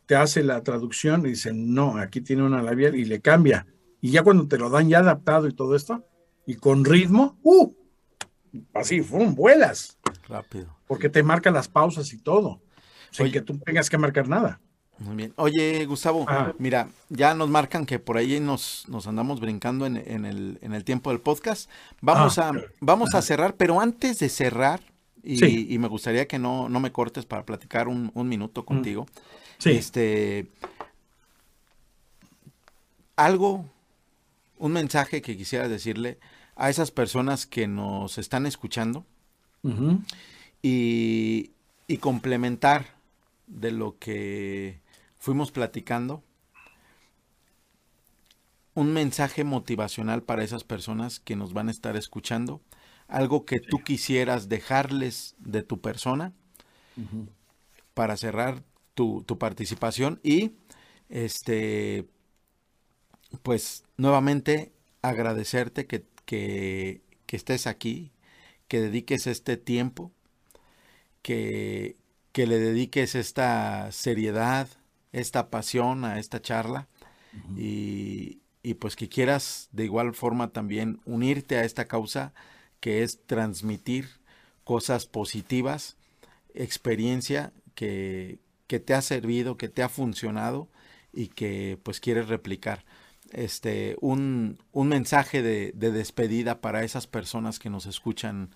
te hace la traducción y dice, no, aquí tiene una labial y le cambia. Y ya cuando te lo dan ya adaptado y todo esto, y con ritmo, ¡uh! Así, ¡fum! vuelas. Rápido. Porque te marca las pausas y todo, sin que tú tengas que marcar nada. Muy bien. Oye, Gustavo, mira, ya nos marcan que por ahí nos, nos andamos brincando en, el, tiempo del podcast. Vamos, ah, a, vamos a cerrar, pero antes de cerrar, y, me gustaría que no, no, me cortes para platicar un, minuto contigo. Sí. Este, algo, un mensaje que quisiera decirle a esas personas que nos están escuchando y, complementar de lo que fuimos platicando un mensaje motivacional para esas personas que nos van a estar escuchando, algo que tú quisieras dejarles de tu persona para cerrar tu, tu, participación y este pues nuevamente agradecerte que, que, que estés aquí, que dediques este tiempo, que, que le dediques esta seriedad, esta pasión a esta charla y, y pues que quieras de igual forma también unirte a esta causa que es transmitir cosas positivas, experiencia que, que te ha servido, que te ha funcionado y que pues quieres replicar. Este, un, un mensaje de, de, despedida para esas personas que nos escuchan.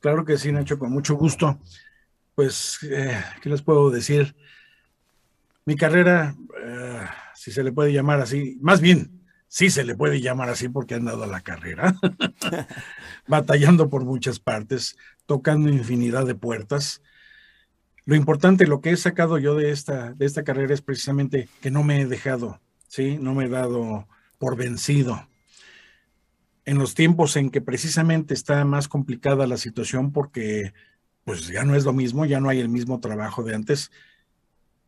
Claro que sí, Nacho, con mucho gusto. Pues, eh, ¿qué les puedo decir? Mi carrera, eh, si se le puede llamar así, más bien, sí se le puede llamar así porque han dado la carrera, batallando por muchas partes, tocando infinidad de puertas. Lo importante, lo que he sacado yo de esta, de esta carrera es precisamente que no me he dejado, ¿sí? No me he dado por vencido. En los tiempos en que precisamente está más complicada la situación porque pues ya no es lo mismo, ya no hay el mismo trabajo de antes,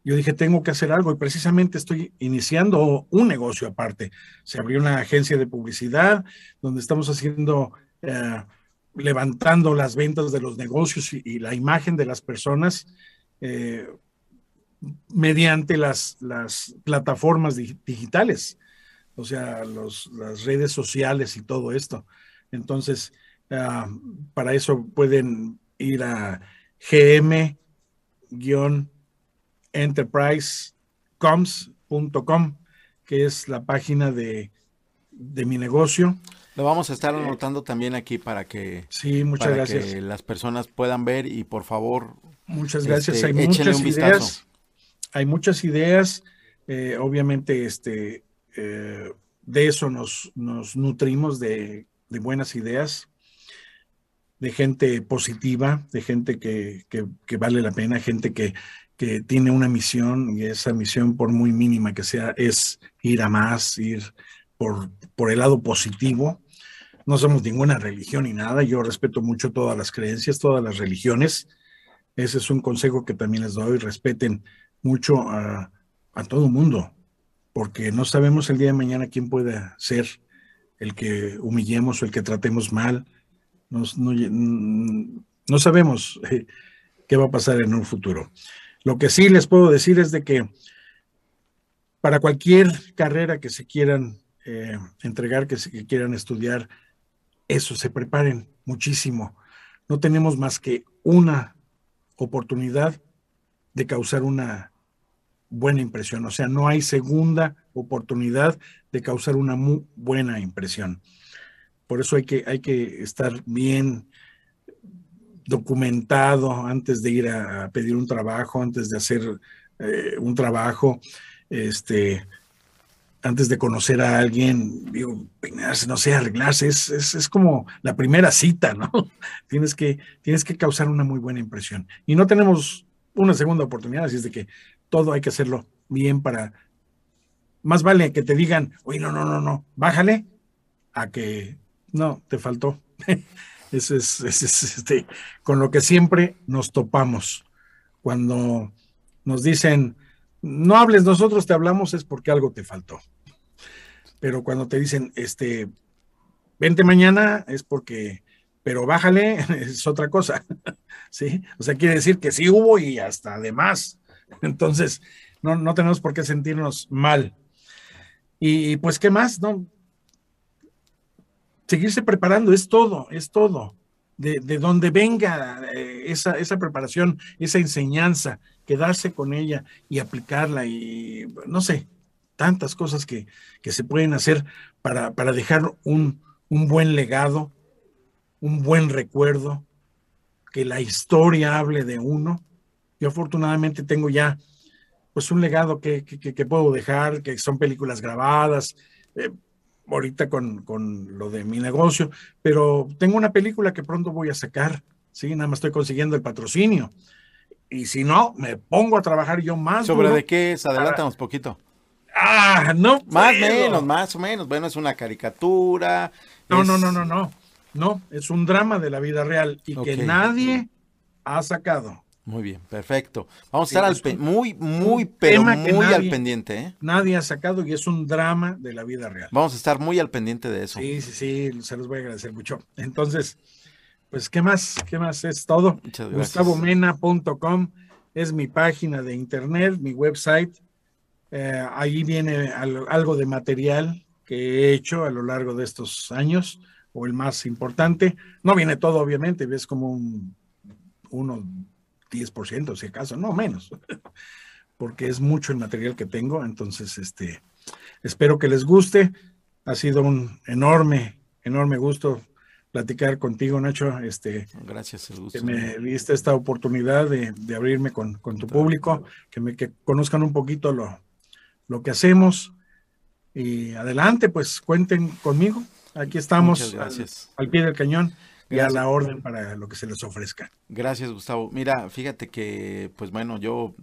yo dije, tengo que hacer algo y precisamente estoy iniciando un negocio aparte. Se abrió una agencia de publicidad donde estamos haciendo, eh, levantando las ventas de los negocios y, la imagen de las personas eh, mediante las, las plataformas di digitales, o sea, los, las redes sociales y todo esto. Entonces, uh, para eso pueden ir a gm- enterprisecoms.com, que es la página de, de, mi negocio. Lo vamos a estar anotando eh, también aquí para que, sí, muchas para gracias. que las personas puedan ver y por favor. Muchas gracias. Este, hay muchas ideas. Hay muchas ideas. Eh, obviamente, este, eh, de eso nos, nos nutrimos de, de, buenas ideas, de gente positiva, de gente que, que, que vale la pena, gente que, que tiene una misión y esa misión, por muy mínima que sea, es ir a más, ir por, por el lado positivo. No somos ninguna religión ni nada, yo respeto mucho todas las creencias, todas las religiones. Ese es un consejo que también les doy, respeten mucho a, todo mundo, porque no sabemos el día de mañana quién puede ser el que humillemos o el que tratemos mal. No, no, no sabemos eh, qué va a pasar en un futuro. Lo que sí les puedo decir es de que para cualquier carrera que se quieran eh, entregar, que, se, que quieran estudiar, eso, se preparen muchísimo. No tenemos más que una oportunidad de causar una buena impresión. O sea, no hay segunda oportunidad de causar una muy buena impresión. Por eso hay que, hay que estar bien documentado antes de ir a, pedir un trabajo, antes de hacer eh, un trabajo, este, antes de conocer a alguien, digo, peinarse, no sé, arreglarse, es, es, es, como la primera cita, ¿no? tienes, que, tienes que causar una muy buena impresión. Y no tenemos una segunda oportunidad, así es de que todo hay que hacerlo bien para... Más vale que te digan, oye, no, no, no, no, bájale, a que no, te faltó. Ese es, ese es este, con lo que siempre nos topamos. Cuando nos dicen, no hables, nosotros te hablamos, es porque algo te faltó. Pero cuando te dicen, este, vente mañana, es porque, pero bájale, es otra cosa. ¿Sí? O sea, quiere decir que sí hubo y hasta además. Entonces, no, no tenemos por qué sentirnos mal. Y pues, ¿qué más? No, seguirse preparando, es todo, es todo. De, de donde venga eh, esa, esa preparación, esa enseñanza, quedarse con ella y aplicarla y no sé, tantas cosas que, que se pueden hacer para, para dejar un, un, buen legado, un buen recuerdo, que la historia hable de uno. Yo afortunadamente tengo ya pues un legado que, que, que puedo dejar, que son películas grabadas, eh, ahorita con, con, lo de mi negocio, pero tengo una película que pronto voy a sacar, ¿sí? Nada más estoy consiguiendo el patrocinio. Y si no, me pongo a trabajar yo más. ¿Sobre duro de qué es? Adelántanos poquito. Ah, no. Más o menos, más o menos. Bueno, es una caricatura. No, es... no, no, no, no. No, es un drama de la vida real y okay. que nadie ha sacado. Muy bien, perfecto. Vamos a estar al muy, muy, pero muy al pendiente. ¿eh? Nadie ha sacado y es un drama de la vida real. Vamos a estar muy al pendiente de eso. Sí, sí, sí, se los voy a agradecer mucho. Entonces, pues, ¿qué más? ¿Qué más es todo? GustavoMena.com es mi página de internet, mi website. Eh, ahí viene algo de material que he hecho a lo largo de estos años, o el más importante. No viene todo, obviamente, ves como un uno 10%, si acaso, no menos, porque es mucho el material que tengo. Entonces, este, espero que les guste. Ha sido un enorme, enorme gusto platicar contigo, Nacho. Este, Gracias, el Que me diste esta oportunidad de, abrirme con, tu público, que me que conozcan un poquito lo, lo que hacemos. Y adelante, pues cuenten conmigo. Aquí estamos al, pie del cañón y a la orden para lo que se les ofrezca. Gracias, Gustavo. Mira, fíjate que, pues bueno, yo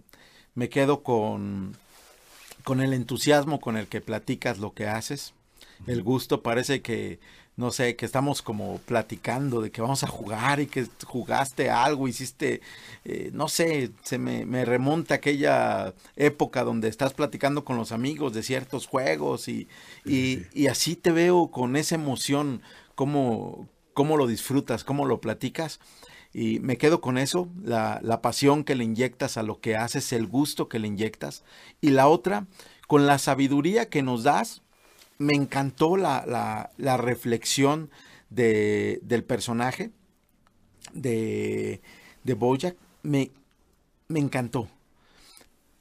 me quedo con, con el entusiasmo con el que platicas lo que haces. El gusto parece que, no sé, que estamos como platicando de que vamos a jugar y que jugaste algo, hiciste, eh, no sé, se me, me, remonta aquella época donde estás platicando con los amigos de ciertos juegos y, y, y así te veo con esa emoción, como, cómo lo disfrutas, cómo lo platicas. Y me quedo con eso, la, pasión que le inyectas a lo que haces, el gusto que le inyectas. Y la otra, con la sabiduría que nos das, me encantó la, reflexión de, del personaje de, de Bojack. Me, me encantó.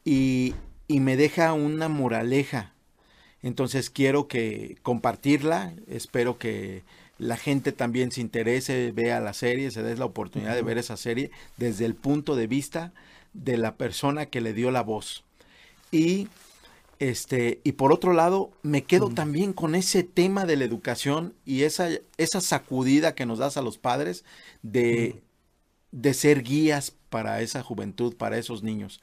Y, y me deja una moraleja. Entonces quiero que compartirla, espero que la gente también se interese, vea la serie, se dé la oportunidad de ver esa serie desde el punto de vista de la persona que le dio la voz. Y este, y por otro lado, me quedo también con ese tema de la educación y esa, esa sacudida que nos das a los padres de, de ser guías para esa juventud, para esos niños.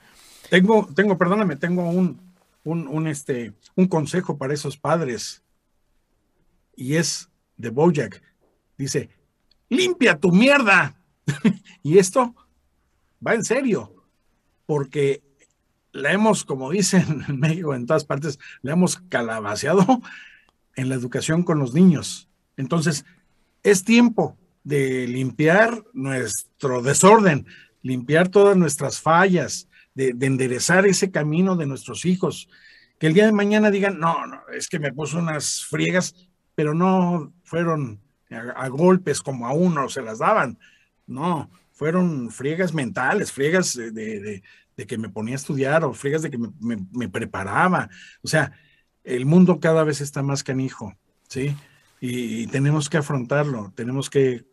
Tengo, tengo, perdóname, tengo un, un, un, este, un consejo para esos padres. Y es de Bojack. Dice, limpia tu mierda. y esto va en serio, porque la hemos, como dicen en México, en todas partes, la hemos calabaceado en la educación con los niños. Entonces, es tiempo de limpiar nuestro desorden, limpiar todas nuestras fallas, de, de, enderezar ese camino de nuestros hijos. Que el día de mañana digan, no, no, es que me puso unas friegas, pero no fueron a, golpes como a uno se las daban, no, fueron friegas mentales, friegas de, que me ponía a estudiar o friegas de que me, preparaba. O sea, el mundo cada vez está más canijo, ¿sí? Y, tenemos que afrontarlo, tenemos que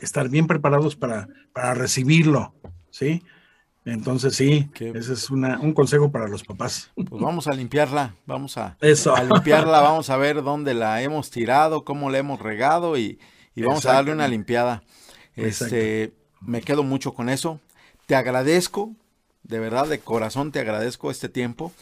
estar bien preparados para, para recibirlo, ¿sí? Entonces sí, ese es un consejo para los papás. Pues vamos a limpiarla, vamos a, limpiarla, vamos a ver dónde la hemos tirado, cómo la hemos regado y, vamos a darle una limpiada. Este, me quedo mucho con eso. Te agradezco, de verdad, de corazón te agradezco este tiempo.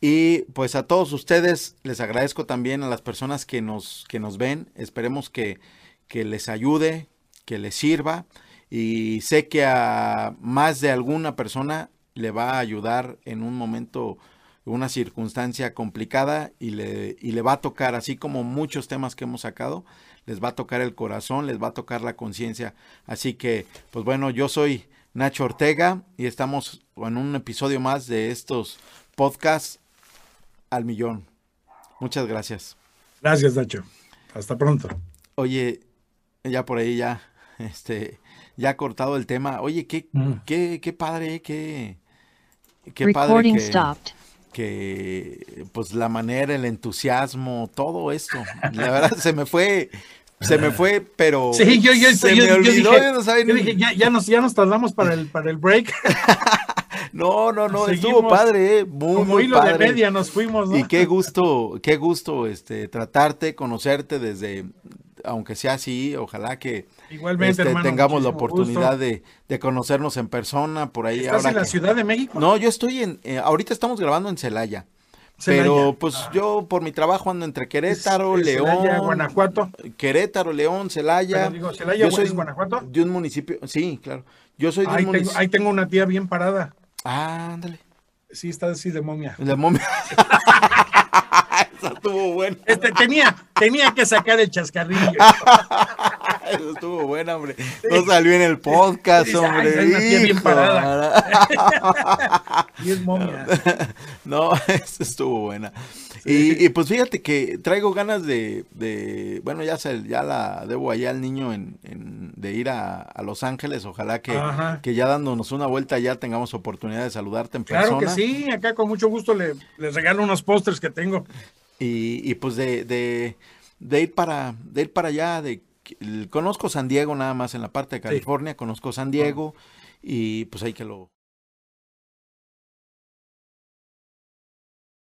Y pues a todos ustedes les agradezco también a las personas que nos, que nos ven. Esperemos que, que les ayude, que les sirva y sé que a más de alguna persona le va a ayudar en un momento, una circunstancia complicada y le, y le va a tocar, así como muchos temas que hemos sacado, les va a tocar el corazón, les va a tocar la conciencia. Así que, pues bueno, yo soy Nacho Ortega y estamos en un episodio más de estos podcasts al millón. Muchas gracias. Gracias, Nacho. Hasta pronto. Oye, ya por ahí ya, este, ya cortado el tema. Oye, qué, mm. qué, qué padre, qué, qué padre que, pues la manera, el entusiasmo, todo esto. La verdad se me fue, se me fue, pero sí, yo, yo, se me olvidó, yo, dije, ya, ya, nos, ya nos tardamos para el, para el break. No, no, no, estuvo padre, eh, muy, como hilo de media nos fuimos, ¿no? Y qué gusto, qué gusto este tratarte, conocerte desde aunque sea así, ojalá que Igualmente, este, tengamos la oportunidad de, conocernos en persona por ahí. ¿Estás en la Ciudad de México? No, yo estoy en, eh, ahorita estamos grabando en Celaya, Pero pues yo por mi trabajo ando entre Querétaro, León, Celaya, Guanajuato. Querétaro, León, Celaya. digo, Celaya, yo soy Guanajuato. De un municipio, sí, claro. Yo soy de ahí un tengo, ahí tengo una tía bien parada. Ah, ándale. Sí, está así de momia. De momia. Eso estuvo bueno. Este, tenía, tenía que sacar el chascarrillo. Eso estuvo bueno, hombre. No salió en el podcast, hombre. Ay, bien parada. y es momia. No, eso estuvo buena. Y, pues fíjate que traigo ganas de, de bueno, ya se, ya la debo allá al niño en, en de ir a, a, Los Ángeles. Ojalá que, que, ya dándonos una vuelta ya tengamos oportunidad de saludarte en persona. Claro que sí, acá con mucho gusto le, les regalo unos pósters que tengo. Y, y pues de, de, de, ir para, de ir para allá, de conozco San Diego nada más en la parte de California, conozco San Diego y pues hay que lo